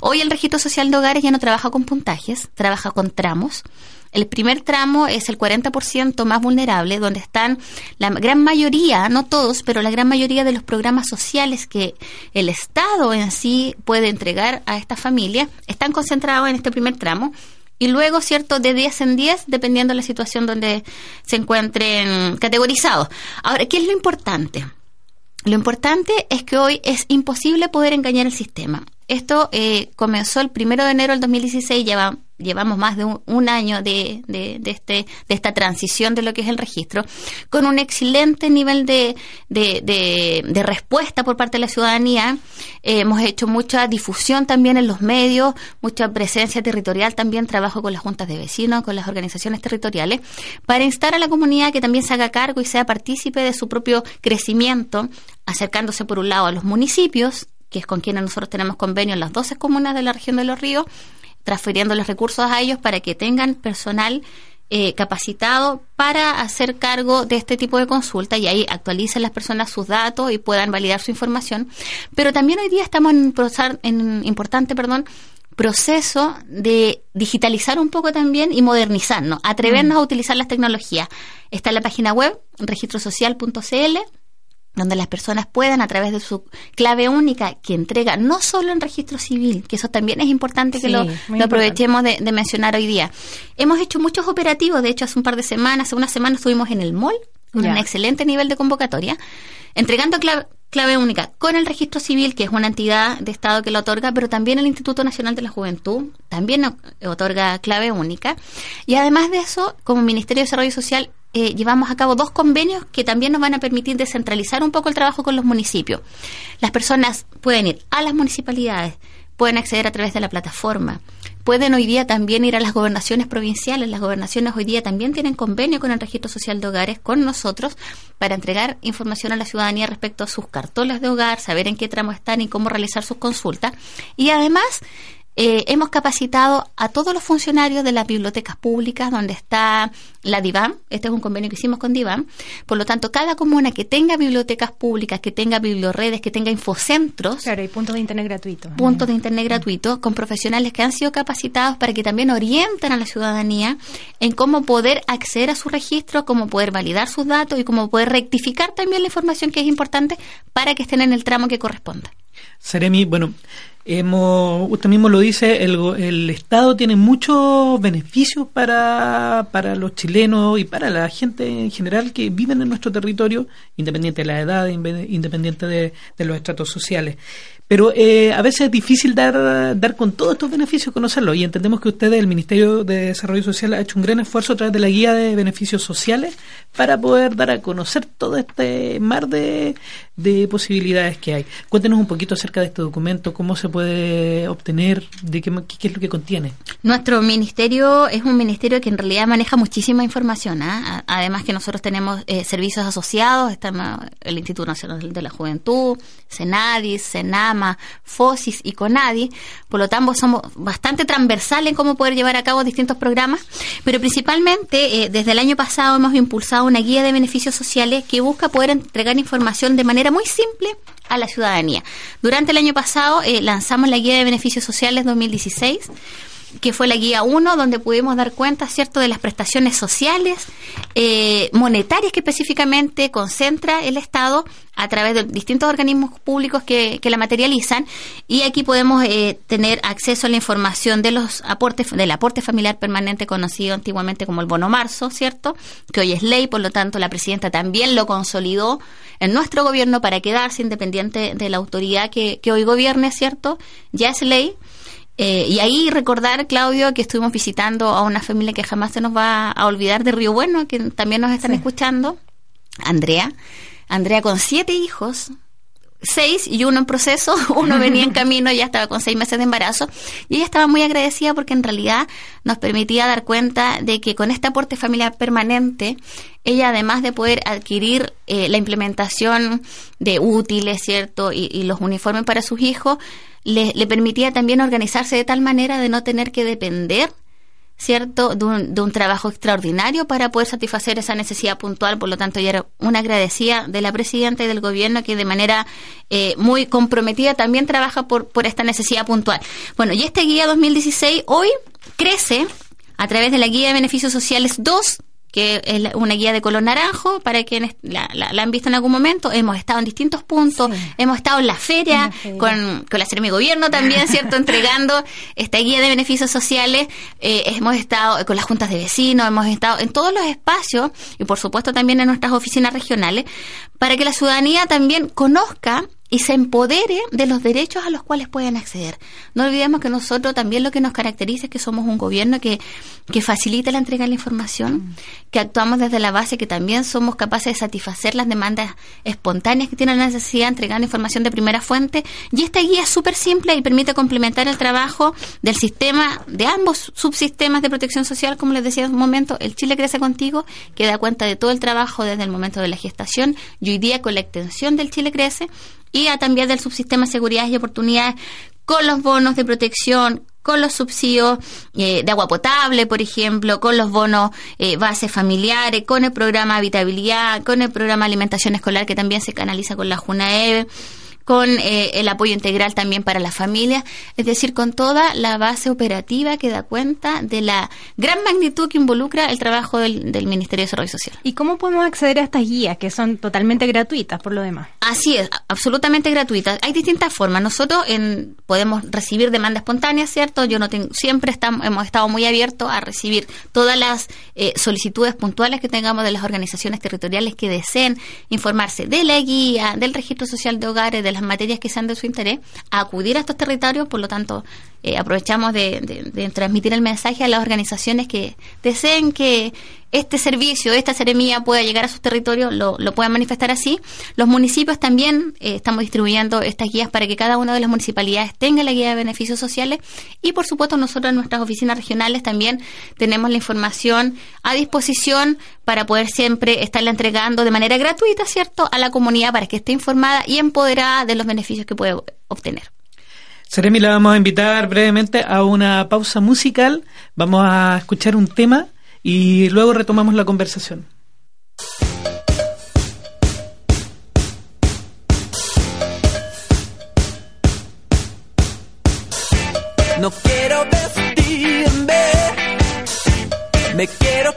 Hoy el registro social de hogares ya no trabaja con puntajes, trabaja con tramos. El primer tramo es el 40% más vulnerable, donde están la gran mayoría, no todos, pero la gran mayoría de los programas sociales que el Estado en sí puede entregar a esta familia, están concentrados en este primer tramo. Y luego, ¿cierto?, de 10 en 10, dependiendo de la situación donde se encuentren categorizados. Ahora, ¿qué es lo importante? Lo importante es que hoy es imposible poder engañar el sistema. Esto eh, comenzó el primero de enero del 2016, lleva, llevamos más de un, año de, de, este, de esta transición de lo que es el registro, con un excelente nivel de, de respuesta por parte de la ciudadanía. Eh, hemos hecho mucha difusión también en los medios, mucha presencia territorial también, trabajo con las juntas de vecinos, con las organizaciones territoriales, para instar a la comunidad que también se haga cargo y sea partícipe de su propio crecimiento, acercándose por un lado a los municipios, que es con quienes nosotros tenemos convenio en las 12 comunas de la región de los ríos, transfiriendo los recursos a ellos para que tengan personal eh, capacitado para hacer cargo de este tipo de consulta y ahí actualicen las personas sus datos y puedan validar su información. Pero también hoy día estamos en un en importante perdón, proceso de digitalizar un poco también y modernizarnos, atrevernos mm. a utilizar las tecnologías. Está en la página web registrosocial.cl donde las personas puedan a través de su clave única que entrega no solo en registro civil, que eso también es importante que lo, aprovechemos de, mencionar hoy día. Hemos hecho muchos operativos, de hecho hace un par de semanas, hace una semana estuvimos en el MOL, con un excelente nivel de convocatoria, entregando clave, clave única con el registro civil, que es una entidad de Estado que lo otorga, pero también el Instituto Nacional de la Juventud también otorga clave única. Y además de eso, como Ministerio de Desarrollo Social, eh, llevamos a cabo dos convenios que también nos van a permitir descentralizar un poco el trabajo con los municipios. Las personas pueden ir a las municipalidades, pueden acceder a través de la plataforma, pueden hoy día también ir a las gobernaciones provinciales. Las gobernaciones hoy día también tienen convenio con el Registro Social de Hogares, con nosotros, para entregar información a la ciudadanía respecto a sus cartolas de hogar, saber en qué tramo están y cómo realizar sus consultas. Y además, eh, hemos capacitado a todos los funcionarios de las bibliotecas públicas donde está la DIVAM, este es un convenio que hicimos con DIVAM, por lo tanto, cada comuna que tenga bibliotecas públicas, que tenga biblioredes, que tenga infocentros. Claro, y puntos de internet gratuitos. Puntos de internet gratuitos con profesionales que han sido capacitados para que también orienten a la ciudadanía en cómo poder acceder a su registro, cómo poder validar sus datos y cómo poder rectificar también la información que es importante para que estén en el tramo que corresponda. Seremi, bueno, hemos, usted mismo lo dice, el, el Estado tiene muchos beneficios para, para los chilenos y para la gente en general que viven en nuestro territorio, independiente de la edad, independiente de, de los estratos sociales. Pero eh, a veces es difícil dar, dar con todos estos beneficios, conocerlos. Y entendemos que ustedes, el Ministerio de Desarrollo Social, ha hecho un gran esfuerzo a través de la guía de beneficios sociales para poder dar a conocer todo este mar de, de posibilidades que hay. Cuéntenos un poquito acerca de este documento, cómo se puede obtener, de qué, qué es lo que contiene. Nuestro ministerio es un ministerio que en realidad maneja muchísima información. ¿ah? Además que nosotros tenemos eh, servicios asociados, está el Instituto Nacional de la Juventud, CENADIS, CENAM, FOSIS y CONADI, por lo tanto somos bastante transversales en cómo poder llevar a cabo distintos programas, pero principalmente eh, desde el año pasado hemos impulsado una guía de beneficios sociales que busca poder entregar información de manera muy simple a la ciudadanía. Durante el año pasado eh, lanzamos la guía de beneficios sociales 2016 que fue la guía 1, donde pudimos dar cuenta, ¿cierto?, de las prestaciones sociales, eh, monetarias que específicamente concentra el Estado a través de distintos organismos públicos que, que la materializan. Y aquí podemos eh, tener acceso a la información de los aportes, del aporte familiar permanente conocido antiguamente como el bono marzo, ¿cierto?, que hoy es ley, por lo tanto la presidenta también lo consolidó en nuestro gobierno para quedarse independiente de la autoridad que, que hoy gobierne, ¿cierto? Ya es ley. Eh, y ahí recordar, Claudio, que estuvimos visitando a una familia que jamás se nos va a olvidar de Río Bueno, que también nos están escuchando, Andrea. Andrea con siete hijos, seis y uno en proceso, [laughs] uno venía en camino, ya estaba con seis meses de embarazo, y ella estaba muy agradecida porque en realidad nos permitía dar cuenta de que con este aporte familiar permanente, ella además de poder adquirir eh, la implementación de útiles, ¿cierto? Y, y los uniformes para sus hijos, le, le permitía también organizarse de tal manera de no tener que depender ¿cierto?, de un, de un, trabajo extraordinario para poder satisfacer esa necesidad puntual. Por lo tanto, ella era una agradecida de la presidenta y del gobierno que de manera eh, muy comprometida también trabaja por, por esta necesidad puntual. Bueno, y esta guía 2016 hoy crece a través de la guía de beneficios sociales 2 que es una guía de color naranjo para quienes la, la, la, han visto en algún momento. Hemos estado en distintos puntos, sí. hemos estado en la feria, en la feria. Con, con la mi Gobierno también, [laughs] ¿cierto? Entregando esta guía de beneficios sociales. Eh, hemos estado con las juntas de vecinos, hemos estado en todos los espacios y por supuesto también en nuestras oficinas regionales para que la ciudadanía también conozca y se empodere de los derechos a los cuales pueden acceder. No olvidemos que nosotros también lo que nos caracteriza es que somos un gobierno que, que facilita la entrega de la información, mm. que actuamos desde la base que también somos capaces de satisfacer las demandas espontáneas que tienen la necesidad de entregar información de primera fuente. Y esta guía es súper simple y permite complementar el trabajo del sistema, de ambos subsistemas de protección social, como les decía en un momento, el Chile Crece Contigo, que da cuenta de todo el trabajo desde el momento de la gestación y hoy día con la extensión del Chile Crece y a también del subsistema de seguridad y oportunidades con los bonos de protección, con los subsidios eh, de agua potable, por ejemplo, con los bonos eh, bases familiares, con el programa Habitabilidad, con el programa Alimentación Escolar que también se canaliza con la JUNAEB con eh, el apoyo integral también para la familia, es decir, con toda la base operativa que da cuenta de la gran magnitud que involucra el trabajo del, del, Ministerio de Desarrollo Social. ¿Y cómo podemos acceder a estas guías que son totalmente gratuitas por lo demás? Así es, absolutamente gratuitas. Hay distintas formas. Nosotros en, podemos recibir demanda espontánea, ¿cierto? Yo no tengo, siempre estamos, hemos estado muy abiertos a recibir todas las eh, solicitudes puntuales que tengamos de las organizaciones territoriales que deseen informarse de la guía, del registro social de hogares, de las materias que sean de su interés, acudir a estos territorios, por lo tanto, eh, aprovechamos de, transmitir el mensaje a las organizaciones que deseen que este servicio, esta seremía pueda llegar a sus territorios, lo, lo puedan manifestar así. Los municipios también eh, estamos distribuyendo estas guías para que cada una de las municipalidades tenga la guía de beneficios sociales y, por supuesto, nosotros en nuestras oficinas regionales también tenemos la información a disposición para poder siempre estarla entregando de manera gratuita, ¿cierto?, a la comunidad para que esté informada y empoderada de los beneficios que puede obtener. Seremi, la vamos a invitar brevemente a una pausa musical. Vamos a escuchar un tema y luego retomamos la conversación. No quiero vestirme, me quiero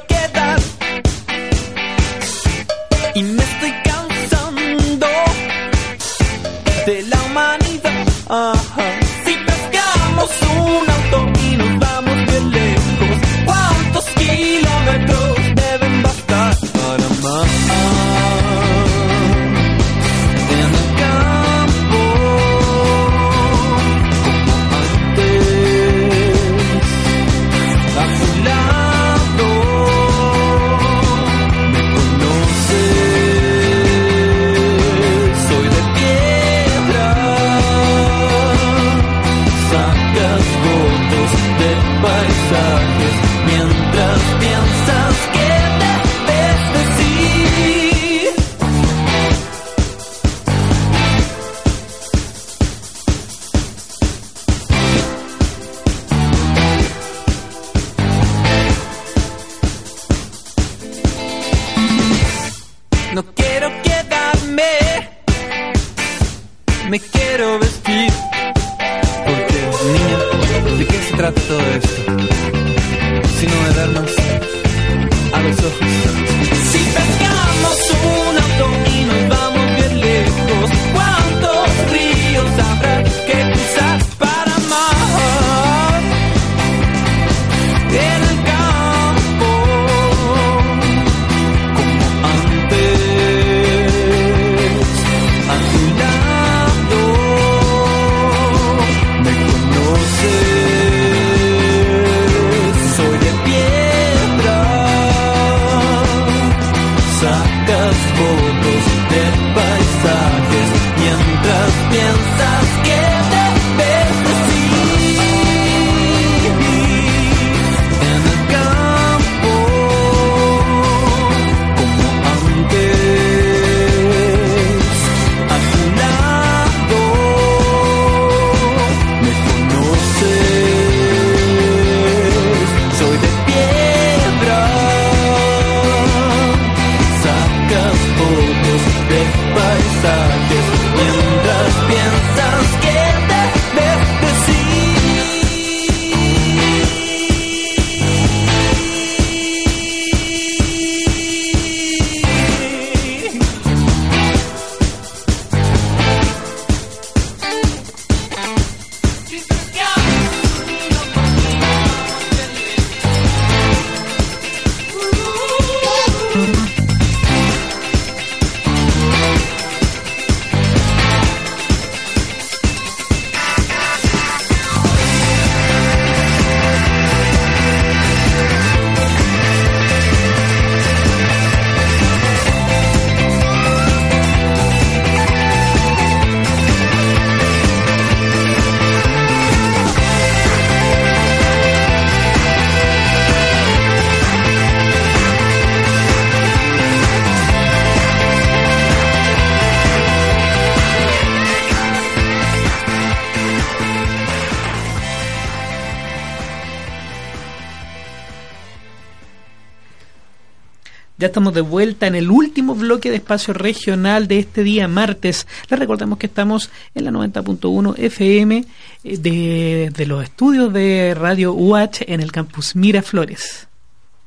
Ya estamos de vuelta en el último bloque de espacio regional de este día martes. Les recordamos que estamos en la 90.1 FM eh, de, de los estudios de Radio UH en el campus Miraflores.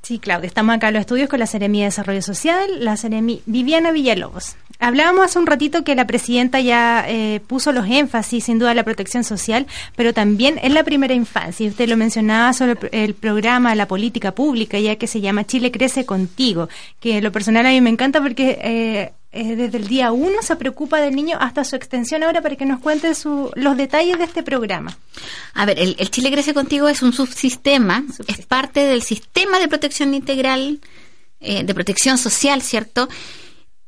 Sí, Claudia, estamos acá en los estudios con la Seremía de Desarrollo Social, la Seremi Viviana Villalobos. Hablábamos hace un ratito que la presidenta ya eh, puso los énfasis, sin duda, en la protección social, pero también en la primera infancia. Usted lo mencionaba sobre el, programa, la política pública, ya que se llama Chile Crece Contigo, que lo personal a mí me encanta porque eh, eh, desde el día uno se preocupa del niño hasta su extensión ahora para que nos cuente su, los detalles de este programa. A ver, el, el Chile Crece Contigo es un subsistema, es parte del sistema de protección integral, eh, de protección social, ¿cierto?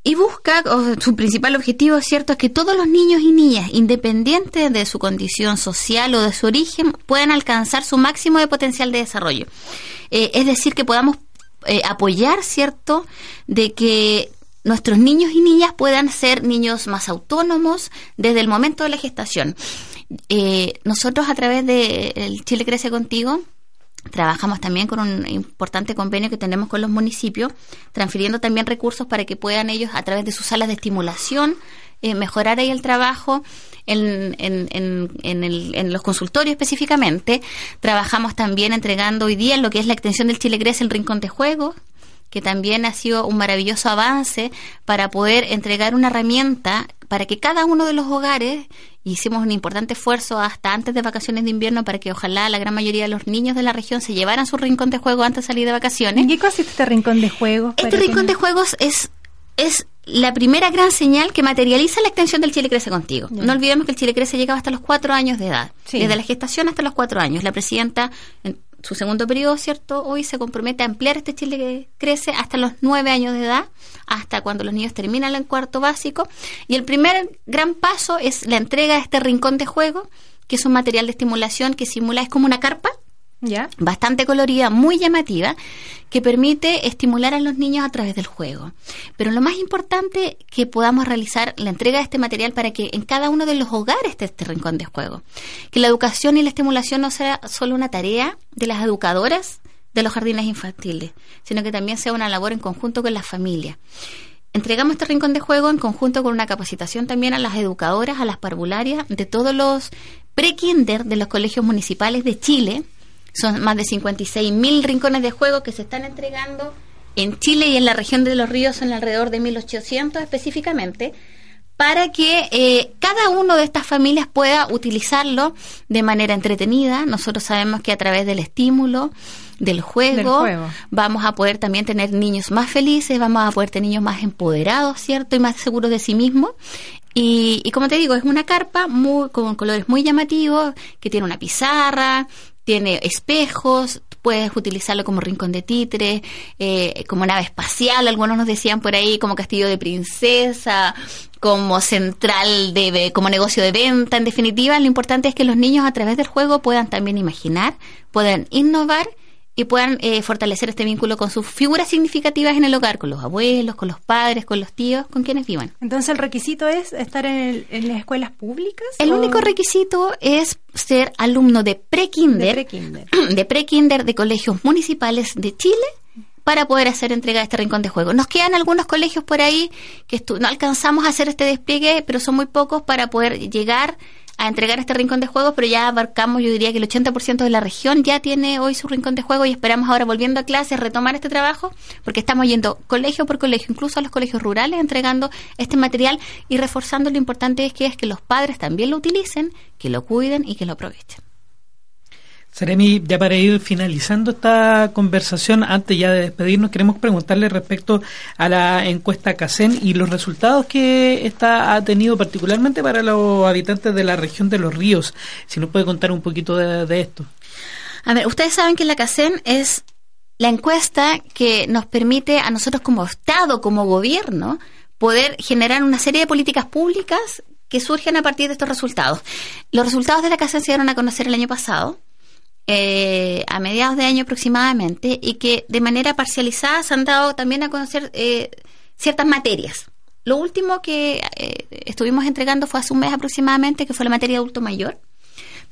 Y busca, o su principal objetivo, ¿cierto?, es que todos los niños y niñas, independiente de su condición social o de su origen, puedan alcanzar su máximo de potencial de desarrollo. Eh, es decir, que podamos eh, apoyar, ¿cierto?, de que nuestros niños y niñas puedan ser niños más autónomos desde el momento de la gestación. Eh, nosotros a través de el Chile Crece Contigo trabajamos también con un importante convenio que tenemos con los municipios, transfiriendo también recursos para que puedan ellos a través de sus salas de estimulación eh, mejorar ahí el trabajo en, en, en, en, el- en los consultorios específicamente. Trabajamos también entregando hoy día lo que es la extensión del Chile Crece el Rincón de Juegos, que también ha sido un maravilloso avance para poder entregar una herramienta para que cada uno de los hogares hicimos un importante esfuerzo hasta antes de vacaciones de invierno para que ojalá la gran mayoría de los niños de la región se llevaran su rincón de juego antes de salir de vacaciones. ¿En qué consiste este rincón de juegos? Este rincón no- de juegos es, es la primera gran señal que materializa la extensión del Chile Crece contigo. No olvidemos que el Chile Crece llegaba hasta los cuatro años de edad. Sí. Desde la gestación hasta los cuatro años. La presidenta, en su segundo periodo, ¿cierto? Hoy se compromete a ampliar este Chile Crece hasta los nueve años de edad, hasta cuando los niños terminan el cuarto básico. Y el primer gran paso es la entrega de este rincón de juego, que es un material de estimulación que simula, es como una carpa, ¿Ya? bastante colorida, muy llamativa, que permite estimular a los niños a través del juego. Pero lo más importante que podamos realizar la entrega de este material para que en cada uno de los hogares esté este rincón de juego. Que la educación y la estimulación no sea solo una tarea de las educadoras de los jardines infantiles, sino que también sea una labor en conjunto con las familias. Entregamos este rincón de juego en conjunto con una capacitación también a las educadoras, a las parvularias de todos los pre-kinder de los colegios municipales de Chile. Son más de 56 mil rincones de juego que se están entregando en Chile y en la región de los ríos son alrededor de 1.800 específicamente, para que eh, cada uno de estas familias pueda utilizarlo de manera entretenida. Nosotros sabemos que a través del estímulo, del juego, vamos a poder también tener niños más felices, vamos a poder tener niños más empoderados, ¿cierto? Y más seguros de sí mismos. Y, y como te digo, es una carpa muy, con colores muy llamativos, que tiene una pizarra, tiene espejos, puedes utilizarlo como rincón de títere, eh, como nave espacial, algunos nos decían por ahí, como castillo de princesa, como central de, como negocio de venta. En definitiva, lo importante es que los niños a través del juego puedan también imaginar, puedan innovar y puedan eh, fortalecer este vínculo con sus figuras significativas en el hogar, con los abuelos, con los padres, con los tíos, con quienes vivan. Entonces, ¿el requisito es estar en, las escuelas públicas? El único requisito es ser alumno de pre-kinder, [clears throat] de pre-kinder de, colegios municipales de Chile para poder hacer entrega de este rincón de juego. Nos quedan algunos colegios por ahí que no alcanzamos a hacer este despliegue, pero son muy pocos para poder llegar a entregar este rincón de juegos, pero ya abarcamos, yo diría que el 80% de la región ya tiene hoy su rincón de juego y esperamos ahora volviendo a clases retomar este trabajo, porque estamos yendo colegio por colegio, incluso a los colegios rurales, entregando este material y reforzando lo importante es que es que los padres también lo utilicen, que lo cuiden y que lo aprovechen. Seremi, ya para ir finalizando esta conversación, antes ya de despedirnos, queremos preguntarle respecto a la encuesta CACEN y los resultados que esta ha tenido particularmente para los habitantes de la región de los ríos. Si nos puede contar un poquito de, esto. A ver, ustedes saben que la CACEN es la encuesta que nos permite a nosotros como Estado, como gobierno, poder generar una serie de políticas públicas que surgen a partir de estos resultados. Los resultados de la CACEN se dieron a conocer el año pasado eh, a mediados de año aproximadamente y que de manera parcializada se han dado también a conocer eh, ciertas materias. Lo último que eh, estuvimos entregando fue hace un mes aproximadamente, que fue la materia de adulto mayor,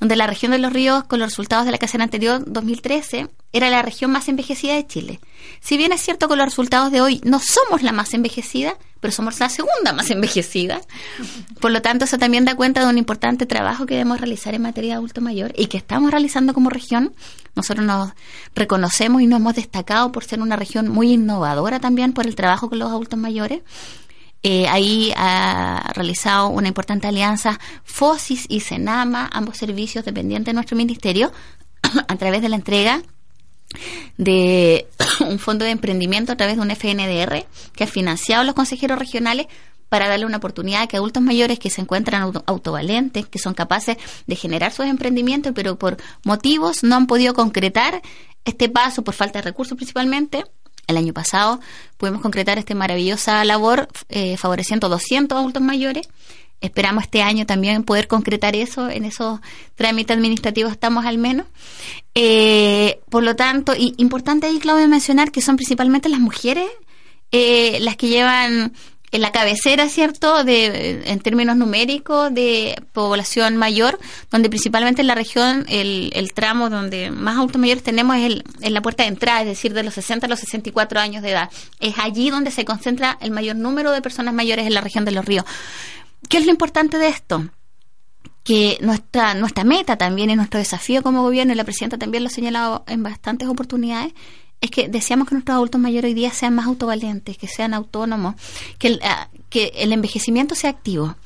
donde la región de los ríos, con los resultados de la casera anterior, 2013, era la región más envejecida de Chile. Si bien es cierto que los resultados de hoy no somos la más envejecida, pero somos la segunda más envejecida. Por lo tanto, eso también da cuenta de un importante trabajo que debemos realizar en materia de adulto mayor y que estamos realizando como región. Nosotros nos reconocemos y nos hemos destacado por ser una región muy innovadora también por el trabajo con los adultos mayores. Eh, ahí ha realizado una importante alianza FOSIS y Senama, ambos servicios dependientes de nuestro ministerio, [coughs] a través de la entrega de [coughs] un fondo de emprendimiento a través de un FNDR que ha financiado los consejeros regionales para darle una oportunidad a que adultos mayores que se encuentran autovalentes, que son capaces de generar sus emprendimientos, pero por motivos no han podido concretar este paso por falta de recursos principalmente. El año pasado pudimos concretar esta maravillosa labor eh, favoreciendo 200 adultos mayores Esperamos este año también poder concretar eso, en esos trámites administrativos estamos al menos. Eh, por lo tanto, y importante ahí, Claudia, mencionar que son principalmente las mujeres eh, las que llevan en la cabecera, ¿cierto?, de, en términos numéricos de población mayor, donde principalmente en la región el, el tramo donde más adultos mayores tenemos es el, en la puerta de entrada, es decir, de los 60 a los 64 años de edad. Es allí donde se concentra el mayor número de personas mayores en la región de los ríos. ¿Qué es lo importante de esto? que nuestra nuestra meta también y nuestro desafío como gobierno, y la presidenta también lo ha señalado en bastantes oportunidades, es que deseamos que nuestros adultos mayores hoy día sean más autovalentes, que sean autónomos, que el, ah, que el envejecimiento sea activo,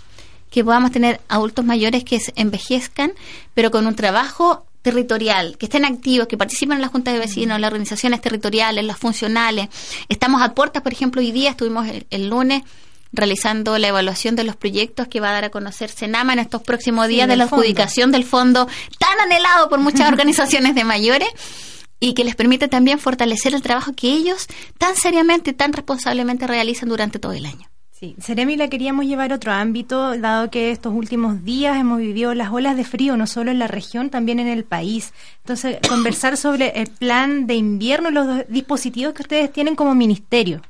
que podamos tener adultos mayores que envejezcan, pero con un trabajo territorial, que estén activos, que participen en las juntas de vecinos, en las organizaciones territoriales, las funcionales. Estamos a puertas, por ejemplo, hoy día estuvimos el lunes realizando la evaluación de los proyectos que va a dar a conocer Senama en estos próximos días de la adjudicación del fondo tan anhelado por muchas [laughs] organizaciones de mayores y que les permite también fortalecer el trabajo que ellos tan seriamente y tan responsablemente realizan durante todo el año. Sí, Seremi la queríamos llevar a otro ámbito, dado que estos últimos días hemos vivido las olas de frío, no solo en la región, también en el país. Entonces, conversar sobre el plan de invierno y los dispositivos que ustedes tienen como ministerio.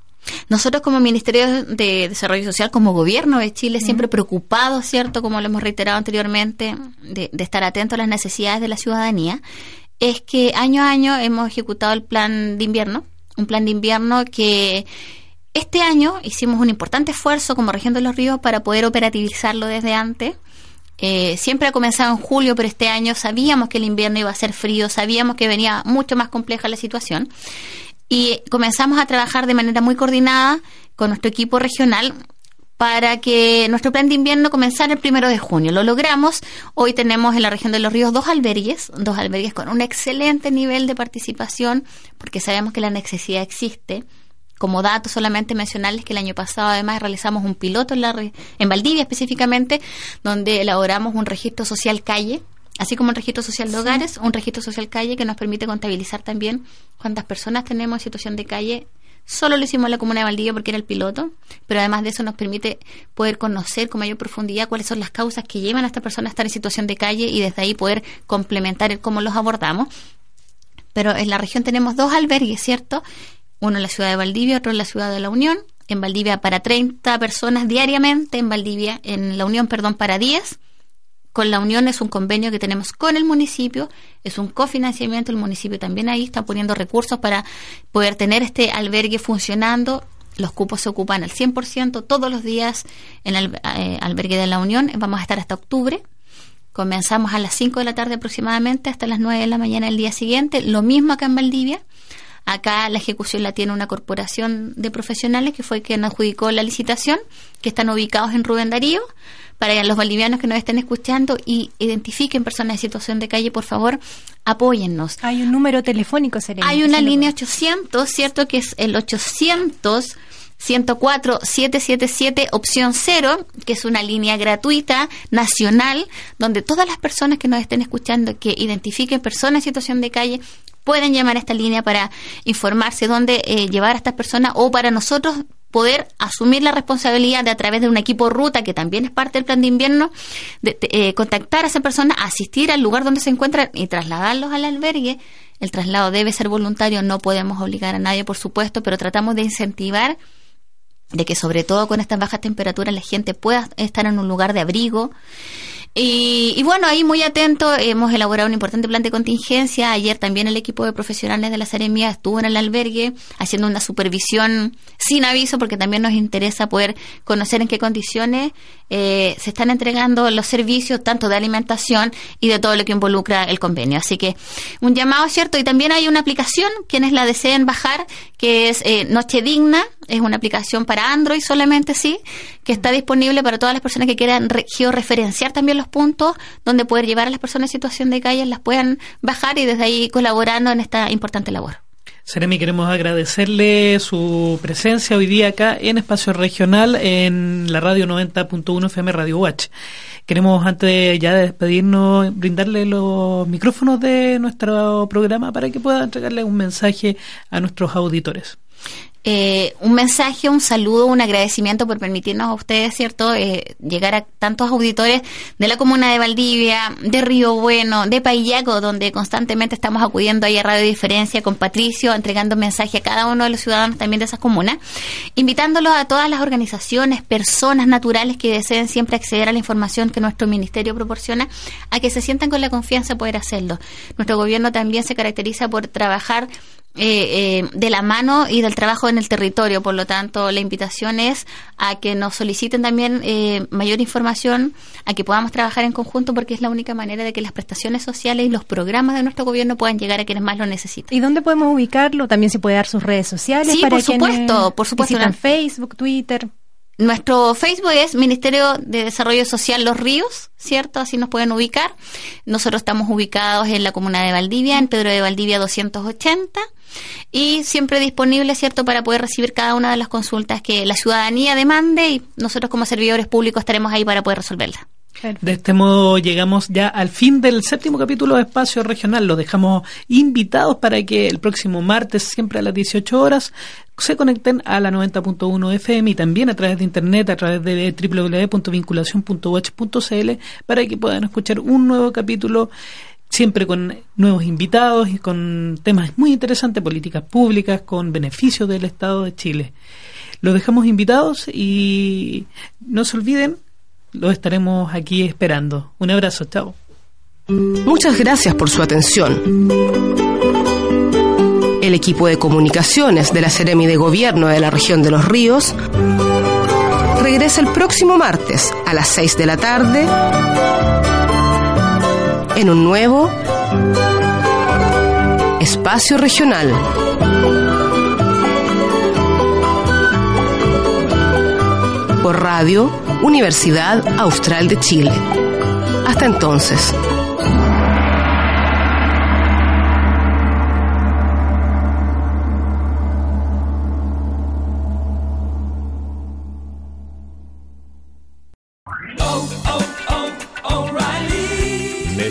Nosotros como Ministerio de Desarrollo Social, como gobierno de Chile, siempre preocupados, ¿cierto? Como lo hemos reiterado anteriormente, de, estar atentos a las necesidades de la ciudadanía, es que año a año hemos ejecutado el plan de invierno, un plan de invierno que este año hicimos un importante esfuerzo como región de los ríos para poder operativizarlo desde antes. Eh, siempre ha comenzado en julio, pero este año sabíamos que el invierno iba a ser frío, sabíamos que venía mucho más compleja la situación. Y comenzamos a trabajar de manera muy coordinada con nuestro equipo regional para que nuestro plan de invierno comenzara el primero de junio. Lo logramos. Hoy tenemos en la región de los ríos dos albergues, dos albergues con un excelente nivel de participación, porque sabemos que la necesidad existe. Como dato solamente mencionarles que el año pasado además realizamos un piloto en, la, en Valdivia específicamente, donde elaboramos un registro social calle, así como un registro social de hogares, un registro social calle que nos permite contabilizar también cuántas personas tenemos en situación de calle Solo lo hicimos en la comuna de Valdivia porque era el piloto, pero además de eso nos permite poder conocer con mayor profundidad cuáles son las causas que llevan a esta persona a estar en situación de calle y desde ahí poder complementar el cómo los abordamos. Pero en la región tenemos dos albergues, ¿cierto? Uno en la ciudad de Valdivia, otro en la ciudad de La Unión. En Valdivia para 30 personas diariamente, en Valdivia, en La Unión, perdón, para 10 con la Unión es un convenio que tenemos con el municipio, es un cofinanciamiento, el municipio también ahí está poniendo recursos para poder tener este albergue funcionando. Los cupos se ocupan al 100% todos los días en el eh, albergue de la Unión. Vamos a estar hasta octubre. Comenzamos a las 5 de la tarde aproximadamente hasta las 9 de la mañana el día siguiente. Lo mismo acá en Valdivia. Acá la ejecución la tiene una corporación de profesionales que fue quien adjudicó la licitación, que están ubicados en Rubén Darío para los bolivianos que nos estén escuchando y identifiquen personas en situación de calle, por favor, apóyennos. Hay un número telefónico, Serena. Hay una línea 800, ¿cierto? Que es el 800 104 777 opción 0, que es una línea gratuita nacional donde todas las personas que nos estén escuchando que identifiquen personas en situación de calle pueden llamar a esta línea para informarse dónde eh, llevar a estas personas o para nosotros poder asumir la responsabilidad de a través de un equipo ruta que también es parte del plan de invierno, de, eh, contactar a esa persona, asistir al lugar donde se encuentran y trasladarlos al albergue. El traslado debe ser voluntario, no podemos obligar a nadie, por supuesto, pero tratamos de incentivar de que sobre todo con estas bajas temperaturas la gente pueda estar en un lugar de abrigo y, bueno, ahí muy atento, hemos elaborado un importante plan de contingencia. Ayer también el equipo de profesionales de la Seremia estuvo en el albergue haciendo una supervisión sin aviso porque también nos interesa poder conocer en qué condiciones eh, se están entregando los servicios tanto de alimentación y de todo lo que involucra el convenio. Así que un llamado, ¿cierto? Y también hay una aplicación, quienes la deseen bajar, que es eh, Noche Digna, es una aplicación para Android solamente, sí, que está disponible para todas las personas que quieran georreferenciar también los puntos donde poder llevar a las personas en situación de calle, las puedan bajar y desde ahí colaborando en esta importante labor. Seremi, queremos agradecerle su presencia hoy día acá en Espacio Regional en la radio 90.1 FM Radio Watch. Queremos antes ya de despedirnos brindarle los micrófonos de nuestro programa para que pueda entregarle un mensaje a nuestros auditores. Eh, un mensaje, un saludo, un agradecimiento por permitirnos a ustedes, ¿cierto?, eh, llegar a tantos auditores de la comuna de Valdivia, de Río Bueno, de Payaco, donde constantemente estamos acudiendo ahí a Radio Diferencia con Patricio, entregando mensaje a cada uno de los ciudadanos también de esas comunas, invitándolos a todas las organizaciones, personas naturales que deseen siempre acceder a la información que nuestro ministerio proporciona, a que se sientan con la confianza de poder hacerlo. Nuestro gobierno también se caracteriza por trabajar eh, eh, de la mano y del trabajo en el territorio. Por lo tanto, la invitación es a que nos soliciten también eh, mayor información, a que podamos trabajar en conjunto, porque es la única manera de que las prestaciones sociales y los programas de nuestro gobierno puedan llegar a quienes más lo necesitan. ¿Y dónde podemos ubicarlo? También se puede dar sus redes sociales. Sí, por supuesto, por supuesto. En Facebook, Twitter. Nuestro Facebook es Ministerio de Desarrollo Social Los Ríos, ¿cierto? Así nos pueden ubicar. Nosotros estamos ubicados en la comuna de Valdivia, en Pedro de Valdivia 280 y siempre disponible, ¿cierto?, para poder recibir cada una de las consultas que la ciudadanía demande y nosotros como servidores públicos estaremos ahí para poder resolverlas. De este modo llegamos ya al fin del séptimo capítulo de Espacio Regional. Los dejamos invitados para que el próximo martes, siempre a las 18 horas, se conecten a la 90.1 FM y también a través de internet, a través de www.vinculacion.watch.cl para que puedan escuchar un nuevo capítulo siempre con nuevos invitados y con temas muy interesantes, políticas públicas, con beneficios del Estado de Chile. Los dejamos invitados y no se olviden, los estaremos aquí esperando. Un abrazo, chao. Muchas gracias por su atención. El equipo de comunicaciones de la Seremi de Gobierno de la región de los Ríos regresa el próximo martes a las 6 de la tarde en un nuevo espacio regional. Por radio Universidad Austral de Chile. Hasta entonces.